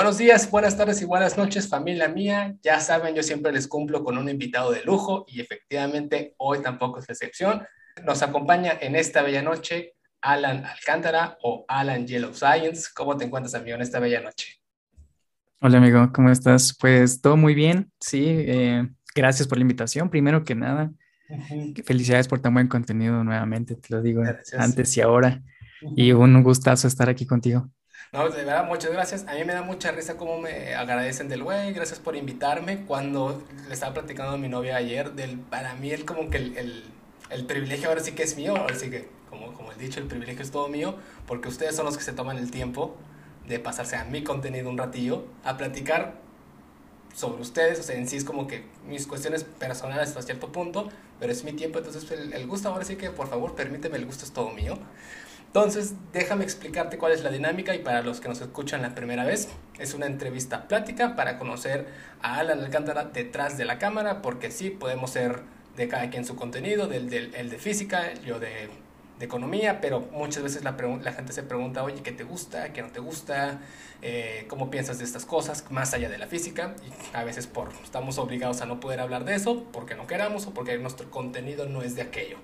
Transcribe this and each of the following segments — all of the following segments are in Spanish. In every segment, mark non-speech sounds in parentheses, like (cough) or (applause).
Buenos días, buenas tardes y buenas noches, familia mía. Ya saben, yo siempre les cumplo con un invitado de lujo y efectivamente hoy tampoco es la excepción. Nos acompaña en esta bella noche Alan Alcántara o Alan Yellow Science. ¿Cómo te encuentras, amigo, en esta bella noche? Hola, amigo, ¿cómo estás? Pues todo muy bien, sí. Eh, gracias por la invitación, primero que nada. Felicidades por tan buen contenido nuevamente, te lo digo antes y ahora. Y un gustazo estar aquí contigo. No, de verdad, muchas gracias. A mí me da mucha risa cómo me agradecen del güey, gracias por invitarme. Cuando le estaba platicando a mi novia ayer, del, para mí el como que el, el, el privilegio ahora sí que es mío, ahora sí que, como, como he dicho, el privilegio es todo mío, porque ustedes son los que se toman el tiempo de pasarse a mi contenido un ratillo, a platicar sobre ustedes, o sea, en sí es como que mis cuestiones personales hasta cierto punto, pero es mi tiempo, entonces el, el gusto ahora sí que por favor permíteme, el gusto es todo mío. Entonces, déjame explicarte cuál es la dinámica y para los que nos escuchan la primera vez, es una entrevista plática para conocer a Alan Alcántara detrás de la cámara, porque sí, podemos ser de cada quien su contenido, del, del el de física, yo de, de economía, pero muchas veces la, la, gente se pregunta, oye, ¿qué te gusta? ¿Qué no te gusta? Eh, ¿Cómo piensas de estas cosas más allá de la física? Y a veces por, estamos obligados a no poder hablar de eso porque no queramos o porque nuestro contenido no es de aquello.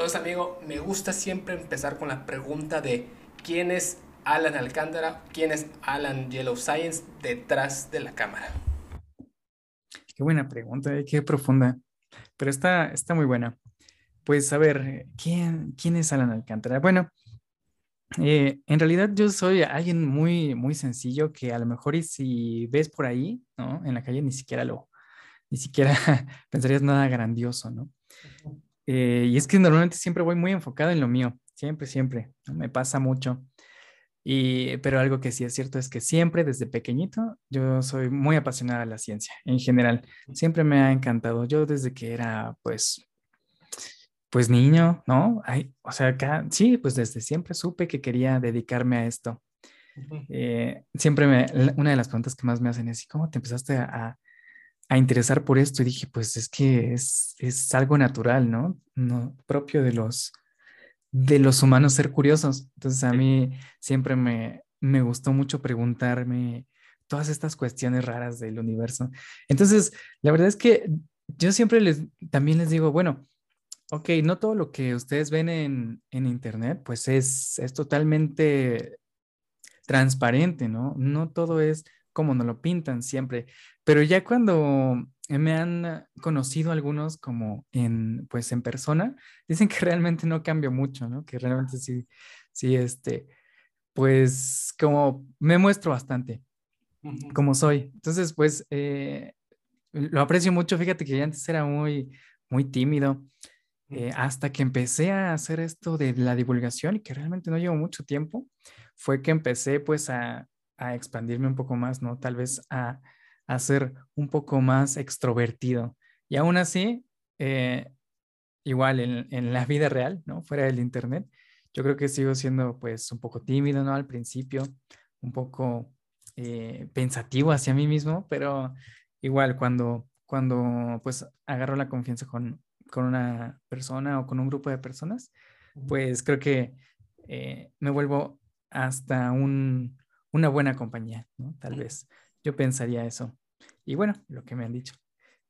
Entonces, amigo, me gusta siempre empezar con la pregunta de quién es Alan Alcántara, quién es Alan Yellow Science detrás de la cámara. Qué buena pregunta, eh, qué profunda, pero está, está muy buena. Pues a ver, ¿quién, quién es Alan Alcántara? Bueno, eh, en realidad yo soy alguien muy, muy sencillo que a lo mejor y si ves por ahí, ¿no? En la calle ni siquiera lo, ni siquiera (laughs) pensarías nada grandioso, ¿no? Eh, y es que normalmente siempre voy muy enfocado en lo mío, siempre, siempre, me pasa mucho. Y, pero algo que sí es cierto es que siempre desde pequeñito yo soy muy apasionada de la ciencia en general. Siempre me ha encantado. Yo desde que era pues pues niño, ¿no? Ay, o sea, acá, sí, pues desde siempre supe que quería dedicarme a esto. Eh, siempre me, una de las preguntas que más me hacen es, ¿cómo te empezaste a, a interesar por esto y dije, pues es que es, es algo natural, ¿no? ¿no? Propio de los, de los humanos ser curiosos. Entonces a mí siempre me, me gustó mucho preguntarme todas estas cuestiones raras del universo. Entonces, la verdad es que yo siempre les, también les digo, bueno, ok, no todo lo que ustedes ven en, en Internet, pues es, es totalmente transparente, ¿no? No todo es como nos lo pintan siempre. Pero ya cuando me han conocido algunos como en, pues en persona, dicen que realmente no cambio mucho, ¿no? Que realmente sí, sí, este, pues como me muestro bastante como soy. Entonces, pues eh, lo aprecio mucho. Fíjate que ya antes era muy, muy tímido. Eh, hasta que empecé a hacer esto de la divulgación y que realmente no llevo mucho tiempo, fue que empecé pues a, a expandirme un poco más, ¿no? Tal vez a, a ser un poco más extrovertido. Y aún así, eh, igual en, en, la vida real, ¿no? Fuera del Internet, yo creo que sigo siendo pues un poco tímido, ¿no? Al principio, un poco eh, pensativo hacia mí mismo, pero igual cuando, cuando pues agarro la confianza con, con una persona o con un grupo de personas, pues creo que eh, me vuelvo hasta un, una buena compañía, ¿no? Tal vez. Yo pensaría eso. Y bueno, lo que me han dicho.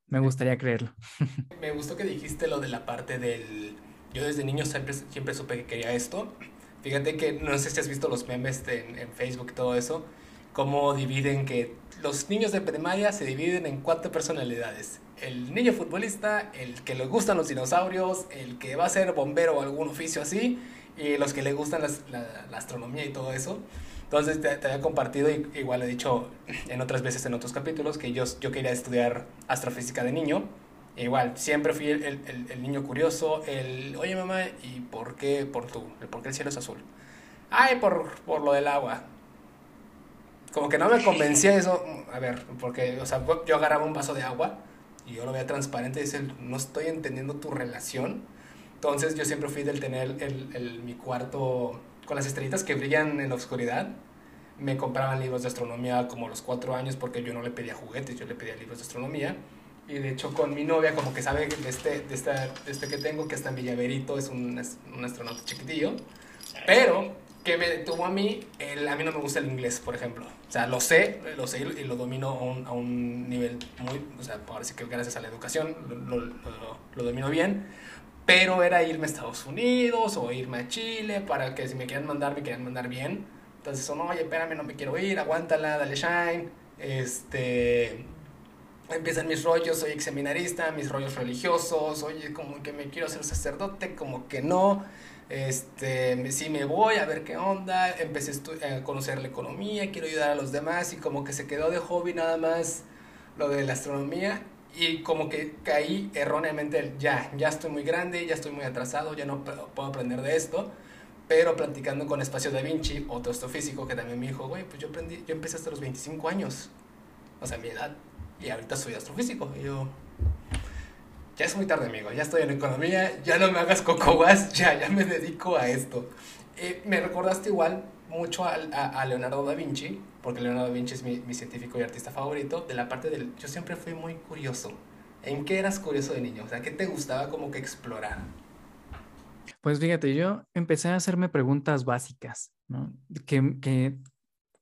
Me gustaría creerlo. (laughs) Me gustó que dijiste lo de la parte del... Yo desde niño siempre, siempre supe que quería esto. Fíjate que no sé si has visto los memes en, en, Facebook y todo eso, cómo dividen que los niños de primaria se dividen en cuatro personalidades. El niño futbolista, el que le gustan los dinosaurios, el que va a ser bombero o algún oficio así, y los que le gustan las, la, la astronomía y todo eso. Entonces te, te, había compartido, y igual he dicho en otras veces en otros capítulos, que yo, yo quería estudiar astrofísica de niño. E igual, siempre fui el, el, el, niño curioso, el, oye mamá, ¿y por qué, por tú, por qué el cielo es azul? Ay, por, por lo del agua. Como que no me convencía eso, a ver, porque, o sea, yo agarraba un vaso de agua y yo lo veía transparente y decía, no estoy entendiendo tu relación. Entonces yo siempre fui del tener el, el, mi cuarto con las estrellitas que brillan en la oscuridad. Me compraban libros de astronomía como a los cuatro años porque yo no le pedía juguetes, yo le pedía libros de astronomía. Y de hecho con mi novia como que sabe de este, de este, de este que tengo, que está en Villaverito, es un, un astronauta chiquitillo. Pero ¿Qué me detuvo a mí? El, a mí no me gusta el inglés, por ejemplo. O sea, lo sé, lo sé y lo domino a un, a un nivel muy, o sea, ahora sí que gracias a la educación lo, lo, lo, domino bien. Pero era irme a Estados Unidos o irme a Chile para que si me quieran mandar, me quieran mandar bien. Entonces son, oye, espérame, no me quiero ir, aguántala, dale shine. Este, empiezan mis rollos, soy ex seminarista, mis rollos religiosos, oye, como que me quiero ser sacerdote, como que no, este, sí me voy a ver qué onda, empecé a conocer la economía, quiero ayudar a los demás y como que se quedó de hobby nada más lo de la astronomía y como que caí erróneamente, ya, ya estoy muy grande, ya estoy muy atrasado, ya no puedo aprender de esto. Pero platicando con Espacio Da Vinci, otro astrofísico que también me dijo, güey, pues yo, aprendí, yo empecé hasta los 25 años. O sea, mi edad y ahorita soy astrofísico. Y yo, ya es muy tarde, amigo, ya estoy en economía, ya no me hagas cocoguas, (laughs) ya, ya me dedico a esto. Eh, me recordaste igual mucho a, a, Leonardo da Vinci, porque Leonardo da Vinci es mi, mi, científico y artista favorito, de la parte del... Yo siempre fui muy curioso. ¿En qué eras curioso de niño? O sea, ¿qué te gustaba como que explorar? Pues fíjate, yo empecé a hacerme preguntas básicas, ¿no? Que, que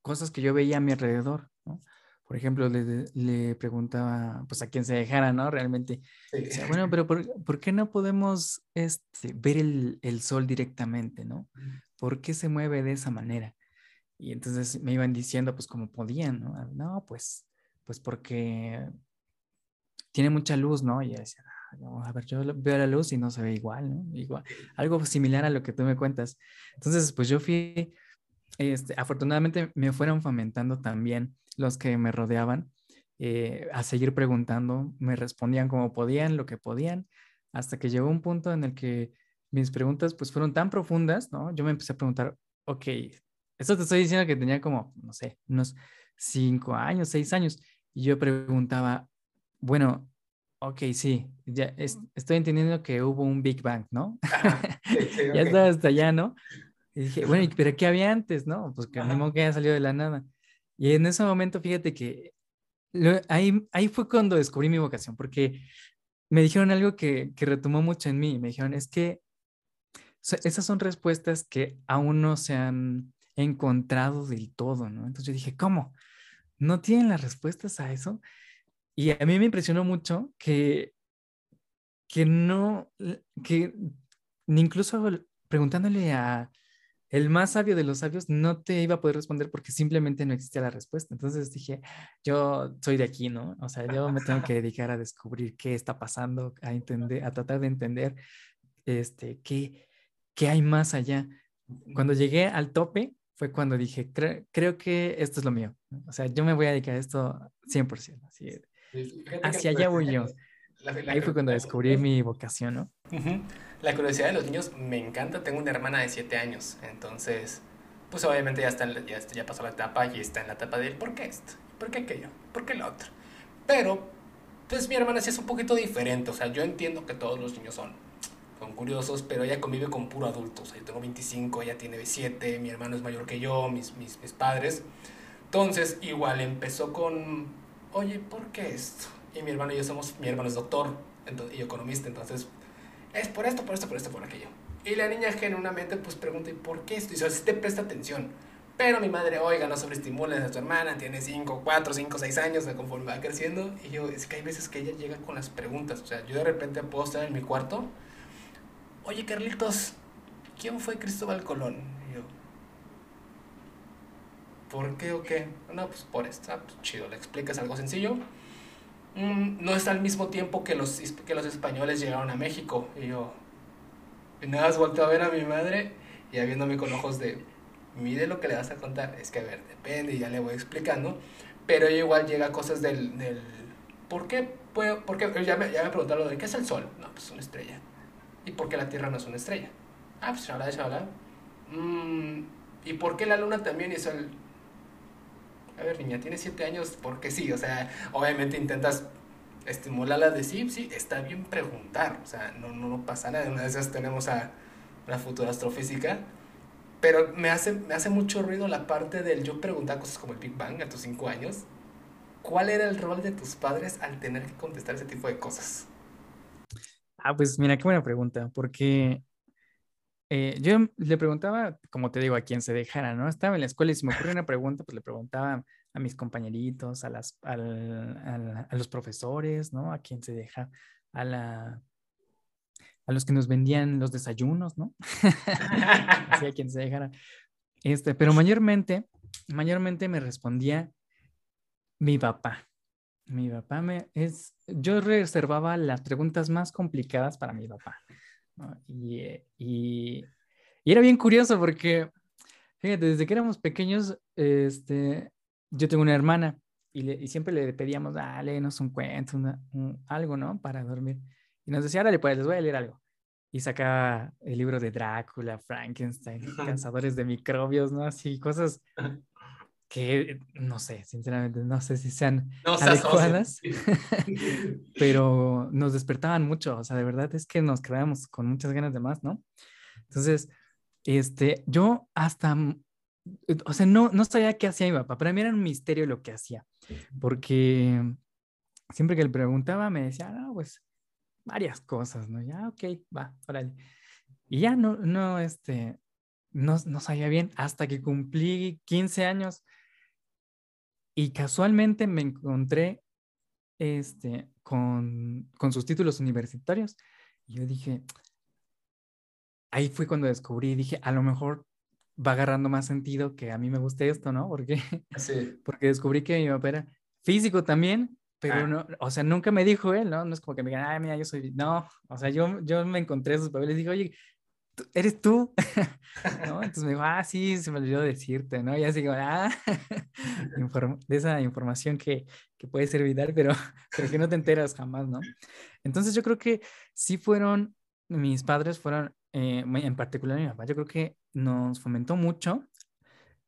cosas que yo veía a mi alrededor, ¿no? por ejemplo, le, le, preguntaba pues a quién se dejara, ¿no? Realmente. bueno, pero por, por, qué no podemos este, ver el, el, sol directamente, ¿no? ¿Por qué se mueve de esa manera? Y entonces me iban diciendo pues como podían, ¿no? Ah, no, pues, pues porque tiene mucha luz, ¿no? Y yo decía, ah, a ver, yo veo la luz y no se ve igual, ¿no? Igual, algo similar a lo que tú me cuentas. Entonces, pues yo fui, este, afortunadamente me fueron fomentando también los que me rodeaban eh, a seguir preguntando, me respondían como podían, lo que podían, hasta que llegó un punto en el que mis preguntas pues fueron tan profundas, ¿no? Yo me empecé a preguntar, ok, esto te estoy diciendo que tenía como, no sé, unos cinco años, seis años, y yo preguntaba, bueno, ok, sí, ya estoy entendiendo que hubo un Big Bang, ¿no? (laughs) ya estaba hasta allá, ¿no? Y dije, bueno, (laughs) pero ¿qué había antes, no? Pues que mismo que haya salido de la nada. Y en ese momento, fíjate que ahí, ahí fue cuando descubrí mi vocación, porque me dijeron algo que, que retomó mucho en mí. Me dijeron, es que esas son respuestas que aún no se han encontrado del todo, ¿no? Entonces yo dije, ¿cómo? ¿No tienen las respuestas a eso? Y a mí me impresionó mucho que, que no, que incluso preguntándole a, el más sabio de los sabios no te iba a poder responder porque simplemente no existía la respuesta. Entonces dije, yo soy de aquí, ¿no? O sea, yo me tengo que dedicar a descubrir qué está pasando, a entender, a tratar de entender este, qué, qué hay más allá. Cuando llegué al tope fue cuando dije, creo que esto es lo mío. O sea, yo me voy a dedicar a esto 100%. Así, hacia allá voy yo. (laughs) Ahí fue cuando descubrí mi vocación, ¿no? La curiosidad de los niños me encanta. Tengo una hermana de 7 años, entonces, pues obviamente ya, está, ya, ya pasó la etapa y está en la etapa de ¿por qué esto? ¿Por qué aquello? ¿Por qué lo otro? Pero, pues mi hermana sí es un poquito diferente. O sea, yo entiendo que todos los niños son, curiosos, pero ella convive con puro adulto. O sea, yo tengo 25, ella tiene 7, mi hermano es mayor que yo, mis, mis, mis padres. Entonces, igual empezó con, oye, ¿por qué esto? y mi hermano y yo somos, mi hermano es doctor y economista, entonces es por esto, por esto, por esto, por aquello. Y la niña genuinamente pues pregunta, ¿y por qué esto? Y si te presta atención. Pero mi madre, oiga, no sobreestimules a tu hermana, tiene 5, 4, 5, 6 años, conforme va creciendo. Y yo, es que hay veces que ella llega con las preguntas. O sea, yo de repente puedo estar en mi cuarto. Oye, Carlitos, ¿quién fue Cristóbal Colón? Y yo, ¿por qué o qué? No, pues por esto. Pues chido, le explicas algo sencillo Mm, no es al mismo tiempo que los, que los españoles llegaron a México. Y yo, y nada más volteo a ver a mi madre y viéndome con ojos de, mide lo que le vas a contar. Es que, a ver, depende, ya le voy explicando. Pero igual llega cosas del, del ¿por qué? Puedo, porque ya me, ya me preguntaron de, ¿qué es el Sol? No, pues es una estrella. ¿Y por qué la Tierra no es una estrella? Ah, pues habla de Mm, ¿Y por qué la Luna también es el a ver, niña, tiene siete años, porque sí, o sea, obviamente intentas estimularla de sí, sí, está bien preguntar, o sea, no, no, pasa nada, una de esas tenemos a la futura astrofísica, pero me hace, me hace mucho ruido la parte del yo preguntar cosas como el Big Bang a tus cinco años. ¿Cuál era el rol de tus padres al tener que contestar ese tipo de cosas? Ah, pues mira, qué buena pregunta, porque eh, yo le preguntaba, como te digo, a quién se dejara, ¿no? Estaba en la escuela y si me ocurrió una pregunta, pues le preguntaba a mis compañeritos, a, las, a los profesores, ¿no? A quién se deja, a a los que nos vendían los desayunos, ¿no? (laughs) Así a quien se dejara. Este, pero mayormente, mayormente me respondía mi papá. Mi papá me es, yo reservaba las preguntas más complicadas para mi papá. Y, y, era bien curioso porque, fíjate, desde que éramos pequeños, este, yo tengo una hermana y, y siempre le pedíamos, ah, léenos un cuento, algo, ¿no? Para dormir. Y nos decía, dale, pues les voy a leer algo. Y sacaba el libro de Drácula, Frankenstein, Cazadores de Microbios, ¿no? Así, cosas que no sé, sinceramente, no sé si sean adecuadas, (laughs) (laughs) pero nos despertaban mucho, o sea, de verdad es que nos quedábamos con muchas ganas de más, ¿no? Entonces, este, yo hasta, o sea, no, no sabía qué hacía mi papá, para mí era un misterio lo que hacía, porque siempre que le preguntaba me decía, no, pues varias cosas, ¿no? Ya, ok, va, órale. Y ya no, no, este, no, no sabía bien hasta que cumplí 15 años y casualmente me encontré este, con, con sus títulos universitarios. Y yo dije, ahí fue cuando descubrí, dije, a lo mejor va agarrando más sentido que a mí me guste esto, ¿no? Porque, (laughs) porque descubrí que mi papá era físico también, pero ah. no, o sea, nunca me dijo él, ¿no? No es como que me digan, ay, mira, yo soy, no, o sea, yo, yo me encontré esos papeles y dije, oye, ¿eres tú? (laughs) ¿No? Entonces me dijo, ah, sí, se me olvidó decirte, ¿no? Y así como, ah, (laughs) de esa información que, que puede ser pero, (laughs) pero que no te enteras jamás, ¿no? Entonces yo creo que sí fueron, mis padres fueron, eh, en particular mi papá, yo creo que nos fomentó mucho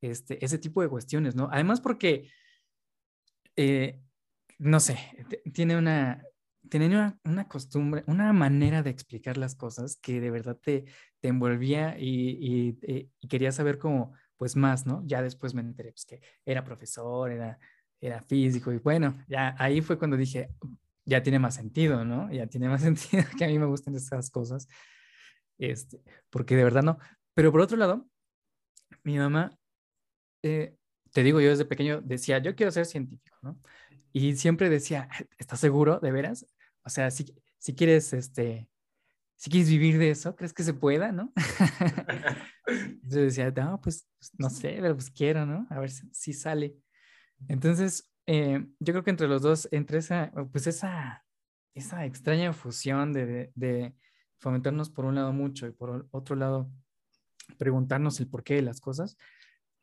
este, ese tipo de cuestiones, ¿no? Además porque... Eh, no sé, tiene una, tiene una, costumbre, una manera de explicar las cosas que de verdad te, te envolvía y, y, quería saber cómo, pues más, ¿no? Ya después me enteré pues, que era profesor, era, era físico y bueno, ya ahí fue cuando dije, ya tiene más sentido, ¿no? Ya tiene más (laughs) sentido que a mí me gusten esas cosas, este, porque de verdad no. Pero por otro lado, mi mamá, eh, te digo, yo desde pequeño decía, yo quiero ser científico, ¿no? Y siempre decía, ¿estás seguro, de veras? O sea, si, si quieres, este, si quieres vivir de eso, ¿crees que se pueda, no? (laughs) (laughs) Yo decía, no, pues, pues, no sé, pero pues quiero, ¿no? A ver si, sale. Entonces, eh, yo creo que entre los dos, entre esa, pues esa, esa extraña fusión de, de, fomentarnos por un lado mucho y por otro lado preguntarnos el porqué de las cosas,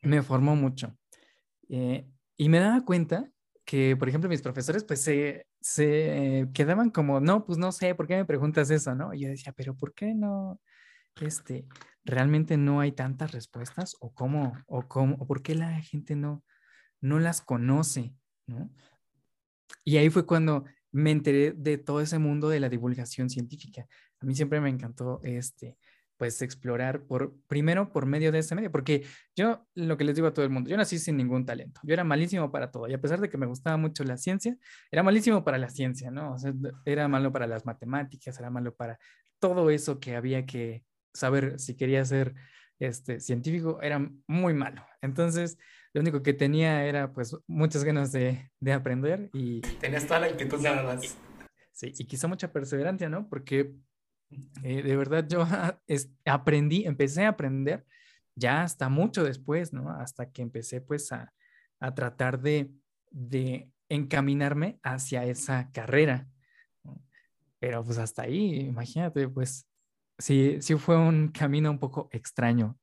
me formó mucho. Eh, y me daba cuenta que, por ejemplo, mis profesores, pues se, se quedaban como, no, pues no sé, ¿por qué me preguntas eso, no? Y yo decía, pero ¿por qué no, este, realmente no hay tantas respuestas? ¿O cómo, o cómo, o por qué la gente no, no las conoce, no? Y ahí fue cuando me enteré de todo ese mundo de la divulgación científica. A mí siempre me encantó este, pues explorar por, primero por medio de ese medio, porque yo lo que les digo a todo el mundo, yo nací sin ningún talento, yo era malísimo para todo, y a pesar de que me gustaba mucho la ciencia, era malísimo para la ciencia, ¿no? O sea, era malo para las matemáticas, era malo para todo eso que había que saber si quería ser este, científico, era muy malo. Entonces, lo único que tenía era pues muchas ganas de, de aprender y... Tenías toda la actitud nada más. Sí, y quizá mucha perseverancia, ¿no? Porque eh, de verdad, yo (laughs) aprendí, empecé a aprender ya hasta mucho después, ¿no? Hasta que empecé pues a, a tratar de, de, encaminarme hacia esa carrera. Pero pues hasta ahí, imagínate, pues sí, sí fue un camino un poco extraño.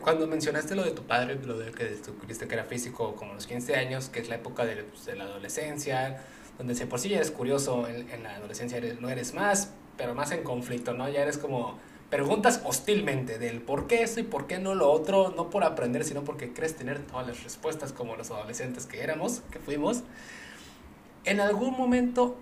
Cuando mencionaste lo de tu padre, lo de que descubriste que era físico como los 15 años, que es la época de, pues, de la adolescencia, donde si por sí ya eres curioso, en, la adolescencia no eres más, pero más en conflicto, ¿no? Ya eres como preguntas hostilmente del por qué esto y por qué no lo otro, no por aprender, sino porque crees tener todas las respuestas como los adolescentes que éramos, que fuimos. En algún momento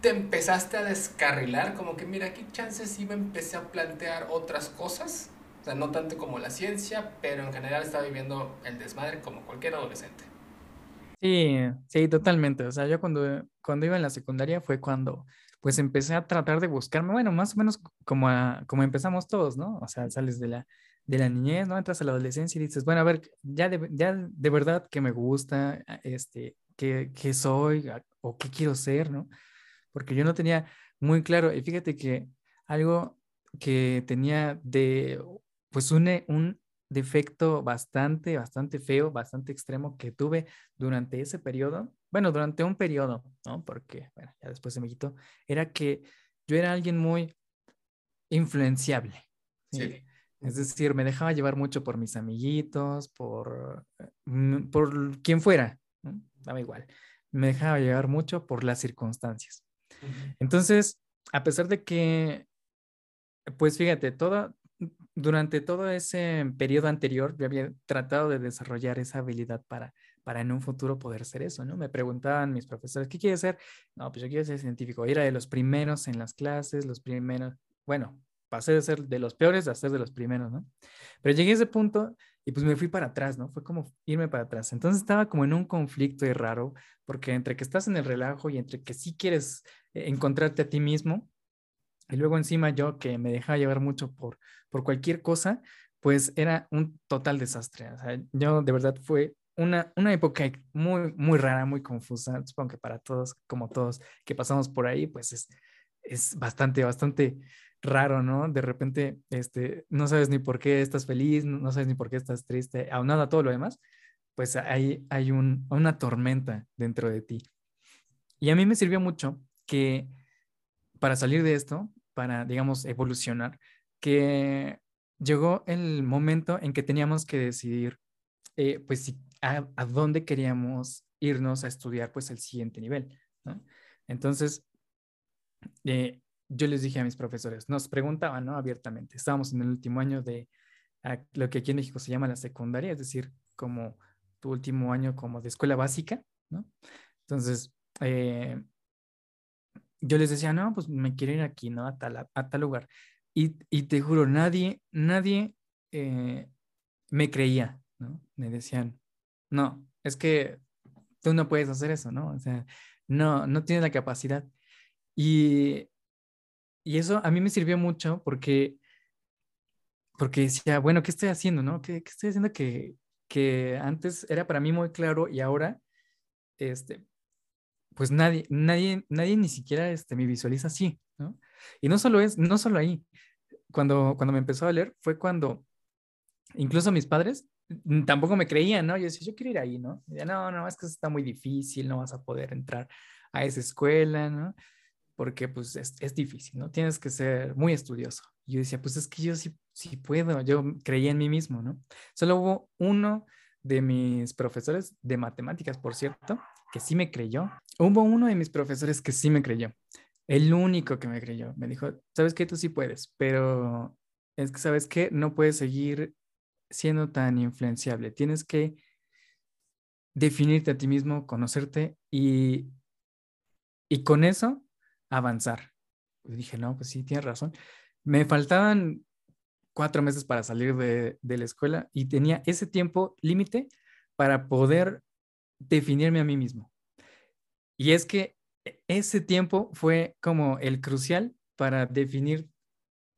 te empezaste a descarrilar, como que mira, aquí chances me empecé a plantear otras cosas, o sea, no tanto como la ciencia, pero en general estaba viviendo el desmadre como cualquier adolescente. Sí, sí, totalmente. O sea, yo cuando, cuando iba en la secundaria fue cuando pues empecé a tratar de buscarme, bueno, más o menos como, como empezamos todos, ¿no? O sea, sales de la, de la niñez, ¿no? Entras a la adolescencia y dices, bueno, a ver, ya de, ya de verdad que me gusta, este, qué, qué soy o qué quiero ser, ¿no? Porque yo no tenía muy claro, y fíjate que algo que tenía de, pues un, un defecto bastante, bastante feo, bastante extremo que tuve durante ese periodo, bueno, durante un periodo, ¿no? Porque, bueno, ya después se me quitó, era que yo era alguien muy influenciable. ¿sí? Es decir, me dejaba llevar mucho por mis amiguitos, por, mm, por quien fuera, ¿no? daba igual. Me dejaba llevar mucho por las circunstancias. Entonces, a pesar de que, pues fíjate, todo, durante todo ese periodo anterior, yo había tratado de desarrollar esa habilidad para, para en un futuro poder ser eso, ¿no? Me preguntaban mis profesores, ¿qué quieres ser? No, pues yo quiero ser científico. Era de los primeros en las clases, los primeros, bueno, pasé de ser de los peores a ser de los primeros, ¿no? Pero llegué a ese punto y pues me fui para atrás, ¿no? Fue como irme para atrás. Entonces estaba como en un conflicto y raro, porque entre que estás en el relajo y entre que sí quieres eh, encontrarte a ti mismo, y luego encima yo que me dejaba llevar mucho por, por cualquier cosa, pues era un total desastre. O sea, yo de verdad fue una, una época muy, muy rara, muy confusa. Supongo que para todos, como todos que pasamos por ahí, pues es, es bastante, bastante raro, ¿no? De repente, este, no sabes ni por qué estás feliz, no sabes ni por qué estás triste, aunado a todo lo demás, pues hay, hay un, una tormenta dentro de ti. Y a mí me sirvió mucho que para salir de esto, para, digamos, evolucionar, que llegó el momento en que teníamos que decidir, eh, pues, a, a, dónde queríamos irnos a estudiar, pues, el siguiente nivel. Entonces, eh, yo les dije a mis profesores, nos preguntaban, ¿no? Abiertamente, estábamos en el último año de lo que aquí en México se llama la secundaria, es decir, como tu último año como de escuela básica, ¿no? Entonces, eh, yo les decía, no, pues me quiero ir aquí, ¿no? A tal, a, tal lugar. Y, y, te juro, nadie, nadie eh, me creía, ¿no? Me decían, no, es que tú no puedes hacer eso, ¿no? O sea, no, no tienes la capacidad. Y y eso a mí me sirvió mucho porque, porque decía, bueno, ¿qué estoy haciendo? ¿no? ¿Qué, qué estoy haciendo que, que antes era para mí muy claro y ahora, este, pues nadie, nadie, nadie ni siquiera este, me visualiza así, ¿no? Y no solo es, no solo ahí. Cuando, cuando me empezó a leer fue cuando incluso mis padres tampoco me creían, ¿no? Yo decía, yo quiero ir ahí, ¿no? Decía, no, no, es que está muy difícil, no vas a poder entrar a esa escuela, ¿no? porque pues es, es, difícil, ¿no? Tienes que ser muy estudioso. Y yo decía, pues es que yo sí, sí puedo, yo creía en mí mismo, ¿no? Solo hubo uno de mis profesores de matemáticas, por cierto, que sí me creyó. Hubo uno de mis profesores que sí me creyó. El único que me creyó. Me dijo, sabes que tú sí puedes, pero es que, ¿sabes qué? No puedes seguir siendo tan influenciable. Tienes que definirte a ti mismo, conocerte y, y con eso avanzar. Dije, no, pues sí, tienes razón. Me faltaban cuatro meses para salir de la escuela y tenía ese tiempo límite para poder definirme a mí mismo. Y es que ese tiempo fue como el crucial para definir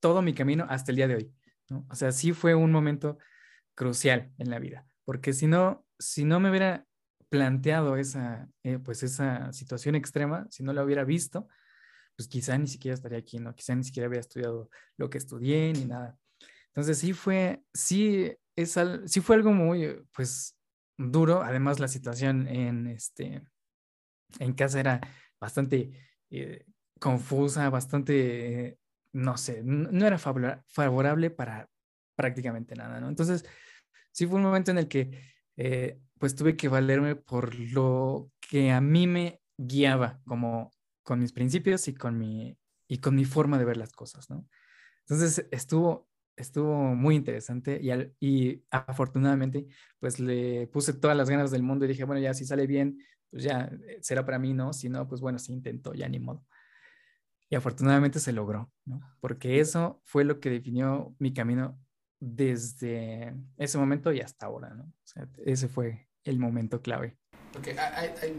todo mi camino hasta el día de hoy. ¿no? O sea, sí fue un momento crucial en la vida, porque si no, si no me hubiera planteado esa, eh, pues esa situación extrema, si no la hubiera visto, pues quizá ni siquiera estaría aquí, ¿no? Quizá ni siquiera había estudiado lo que estudié ni nada. Entonces sí fue, sí, es sí fue algo muy, pues, duro. Además, la situación en, este, en casa era bastante eh, confusa, bastante, no sé, no, era favorable para prácticamente nada, ¿no? Entonces, sí fue un momento en el que, eh, pues, tuve que valerme por lo que a mí me guiaba como con mis principios y con mi, y con mi forma de ver las cosas, ¿no? Entonces estuvo, estuvo muy interesante y, y afortunadamente pues le puse todas las ganas del mundo y dije, bueno, ya si sale bien, pues ya eh, será para mí, ¿no? Si no, pues bueno, si intentó, ya ni modo. Y afortunadamente se logró, ¿no? Porque eso fue lo que definió mi camino desde ese momento y hasta ahora, ¿no? O sea, ese fue el momento clave. porque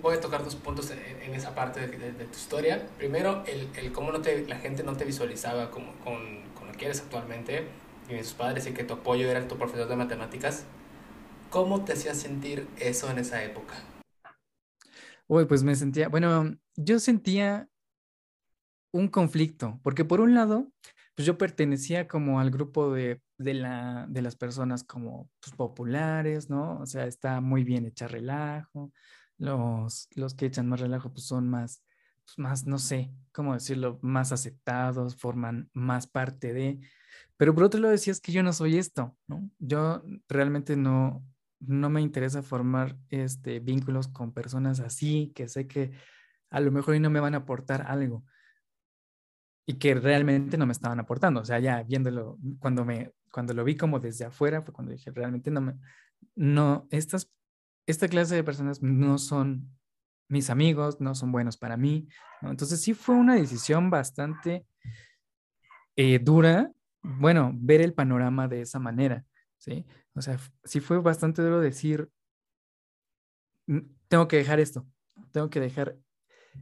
voy a tocar dos puntos en, esa parte de, tu historia. Primero, el, el cómo no te, la gente no te visualizaba como, con, con, lo que eres actualmente, y sus padres, y que tu apoyo era tu profesor de matemáticas. ¿Cómo te hacía sentir eso en esa época? Uy, pues me sentía, bueno, yo sentía un conflicto, porque por un lado, pues yo pertenecía como al grupo de, de, la, de las personas como pues, populares, ¿no? O sea, está muy bien echar relajo. Los, los que echan más relajo pues son más, pues, más, no sé, ¿cómo decirlo? Más aceptados, forman más parte de... Pero por otro lado decías que yo no soy esto, ¿no? Yo realmente no, no me interesa formar este, vínculos con personas así, que sé que a lo mejor no me van a aportar algo y que realmente no me estaban aportando. O sea, ya viéndolo, cuando, me, cuando lo vi como desde afuera, fue cuando dije, realmente no me, no, estas, esta clase de personas no son mis amigos, no son buenos para mí. Entonces sí fue una decisión bastante eh, dura, bueno, ver el panorama de esa manera, ¿sí? O sea, sí fue bastante duro decir, tengo que dejar esto, tengo que dejar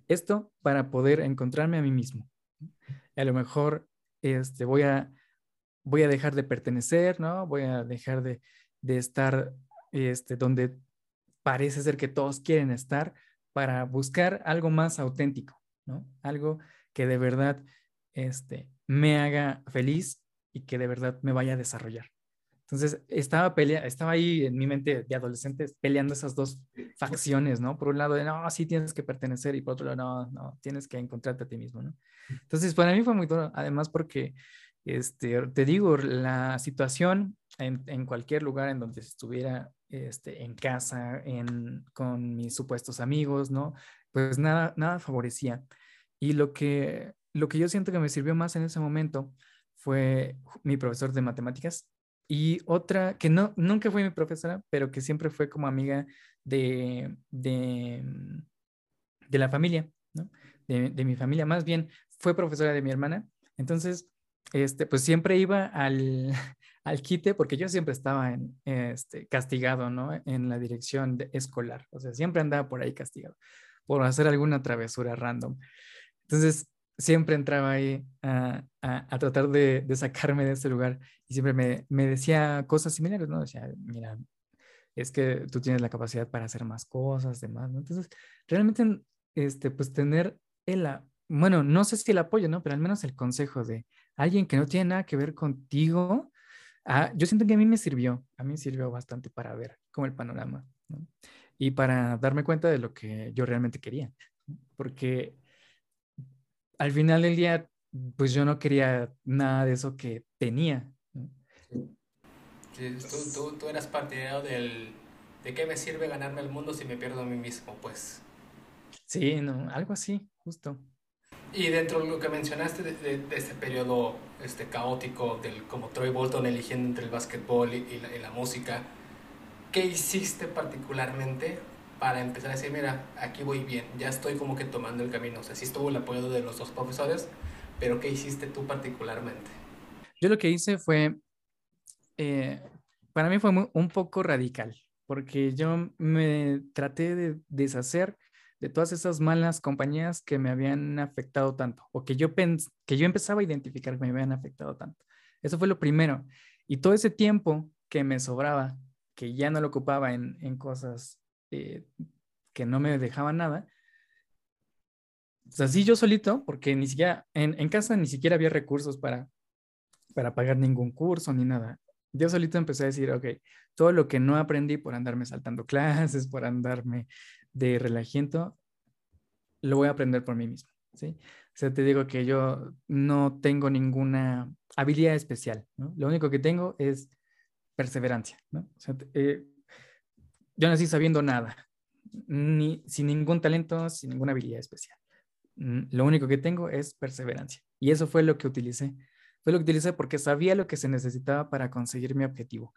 esto para poder encontrarme a mí mismo a lo mejor este, voy, a, voy a dejar de pertenecer, ¿no? Voy a dejar de, de estar este, donde parece ser que todos quieren estar para buscar algo más auténtico, ¿no? Algo que de verdad este, me haga feliz y que de verdad me vaya a desarrollar. Entonces, estaba, pelea estaba ahí en mi mente de adolescente peleando esas dos facciones, ¿no? Por un lado, de, no, sí tienes que pertenecer y por otro lado, no, no, tienes que encontrarte a ti mismo, ¿no? Entonces, para mí fue muy duro, además porque, este, te digo, la situación en, en cualquier lugar en donde estuviera, este, en casa, en, con mis supuestos amigos, ¿no? Pues nada, nada favorecía. Y lo que, lo que yo siento que me sirvió más en ese momento fue mi profesor de matemáticas, y otra que no, nunca fue mi profesora, pero que siempre fue como amiga de, de, mm, de la familia, ¿no? De, de, mi familia, más bien fue profesora de mi hermana. Entonces, este, pues siempre iba al, (laughs) al quite porque yo siempre estaba este, castigado, ¿no? En la dirección escolar. O sea, siempre andaba por ahí castigado por hacer alguna travesura random. Entonces, siempre entraba ahí a, a, tratar de, de, sacarme de ese lugar y siempre me, me, decía cosas similares, ¿no? Decía, mira, es que tú tienes la capacidad para hacer más cosas, demás, ¿no? Entonces, realmente, este, pues tener el, bueno, no sé si el apoyo, ¿no? Pero al menos el consejo de alguien que no tiene nada que ver contigo, ah, yo siento que a mí me sirvió, a mí sirvió bastante para ver como el panorama, ¿no? Y para darme cuenta de lo que yo realmente quería, porque al final del día, pues yo no quería nada de eso que tenía. Sí, tú, tú, eras partidario del, de qué me sirve ganarme el mundo si me pierdo a mí mismo, pues. Sí, no, algo así, justo. Y dentro de lo que mencionaste de, de, este periodo este, caótico, del como Troy Bolton eligiendo entre el básquetbol y, y la música, ¿qué hiciste particularmente para empezar a decir, mira, aquí voy bien, ya estoy como que tomando el camino. O sea, sí estuvo el apoyo de los dos profesores, pero ¿qué hiciste tú particularmente? Yo lo que hice fue, eh, para mí fue un poco radical, porque yo me traté de deshacer de todas esas malas compañías que me habían afectado tanto, o que yo, que yo empezaba a identificar que me habían afectado tanto. Eso fue lo primero. Y todo ese tiempo que me sobraba, que ya no lo ocupaba en, en cosas eh, que no me dejaba nada. O sea, sí yo solito, porque ni siquiera, en, casa ni siquiera había recursos para, para pagar ningún curso ni nada. Yo solito empecé a decir, ok, todo lo que no aprendí por andarme saltando (laughs) clases, por andarme de relajiento, lo voy a aprender por mí mismo, ¿sí? O sea, te digo que yo no tengo ninguna habilidad especial. Lo único que tengo es perseverancia. O sea, eh, yo nací sabiendo nada, ni sin ningún talento, sin ninguna habilidad especial. Mm, lo único que tengo es perseverancia. Y eso fue lo que utilicé. Fue lo que utilicé porque sabía lo que se necesitaba para conseguir mi objetivo,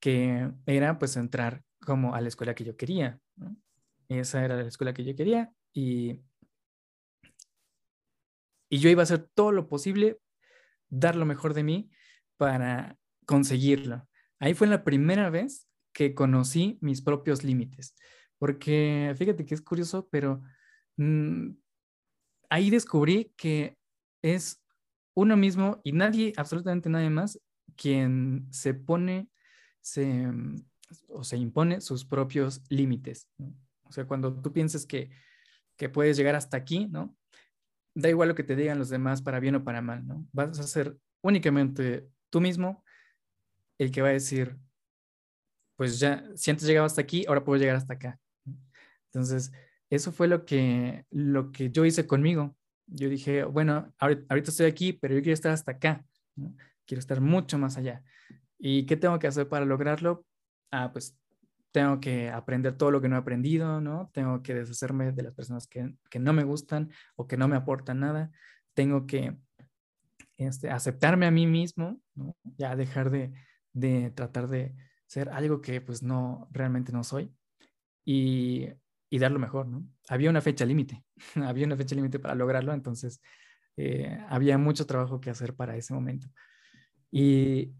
que era pues entrar como a la escuela que yo quería. Esa era la escuela que yo quería y, y yo iba a hacer todo lo posible, dar lo mejor de mí para conseguirlo. Ahí fue la primera vez que conocí mis propios límites, porque fíjate que es curioso, pero mm, ahí descubrí que es uno mismo y nadie, absolutamente nadie más, quien se pone se, o se impone sus propios límites. O sea, cuando tú piensas que, que puedes llegar hasta aquí, ¿no? Da igual lo que te digan los demás para bien o para mal, ¿no? Vas a ser únicamente tú mismo el que va a decir, pues ya, si antes llegaba hasta aquí, ahora puedo llegar hasta acá. Entonces, eso fue lo que, lo que yo hice conmigo. Yo dije, bueno, ahorita, estoy aquí, pero yo quiero estar hasta acá. Quiero estar mucho más allá. ¿Y qué tengo que hacer para lograrlo? Ah, pues tengo que aprender todo lo que no he aprendido, ¿no? Tengo que deshacerme de las personas que, que no me gustan o que no me aportan nada. Tengo que este, aceptarme a mí mismo. Ya dejar de, de tratar de ser algo que pues no, realmente no soy y, y dar lo mejor, ¿no? Había una fecha límite, (laughs) había una fecha límite para lograrlo, entonces eh, había mucho trabajo que hacer para ese momento. Y,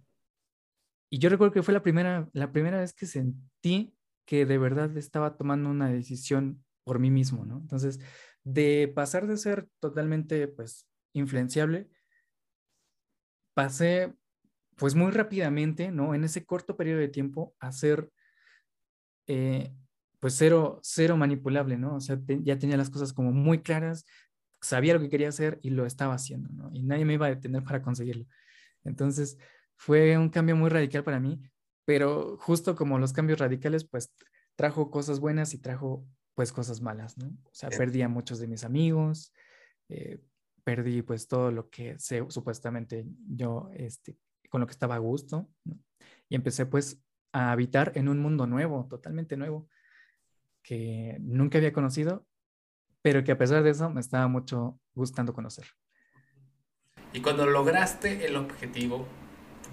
y yo recuerdo que fue la primera, la primera vez que sentí que de verdad estaba tomando una decisión por mí mismo, ¿no? Entonces, de pasar de ser totalmente, pues, influenciable, pasé, pues, muy rápidamente, ¿no? En ese corto periodo de tiempo, a ser, eh, pues, cero, cero manipulable, ¿no? O sea, ya tenía las cosas como muy claras, sabía lo que quería hacer y lo estaba haciendo, ¿no? Y nadie me iba a detener para conseguirlo. Entonces, fue un cambio muy radical para mí, pero justo como los cambios radicales, pues trajo cosas buenas y trajo pues cosas malas, ¿no? O sea, perdí a muchos de mis amigos, eh, perdí pues todo lo que supuestamente yo, este, con lo que estaba a gusto, ¿no? Y empecé pues a habitar en un mundo nuevo, totalmente nuevo, que nunca había conocido, pero que a pesar de eso me estaba mucho gustando conocer. Y cuando lograste el objetivo,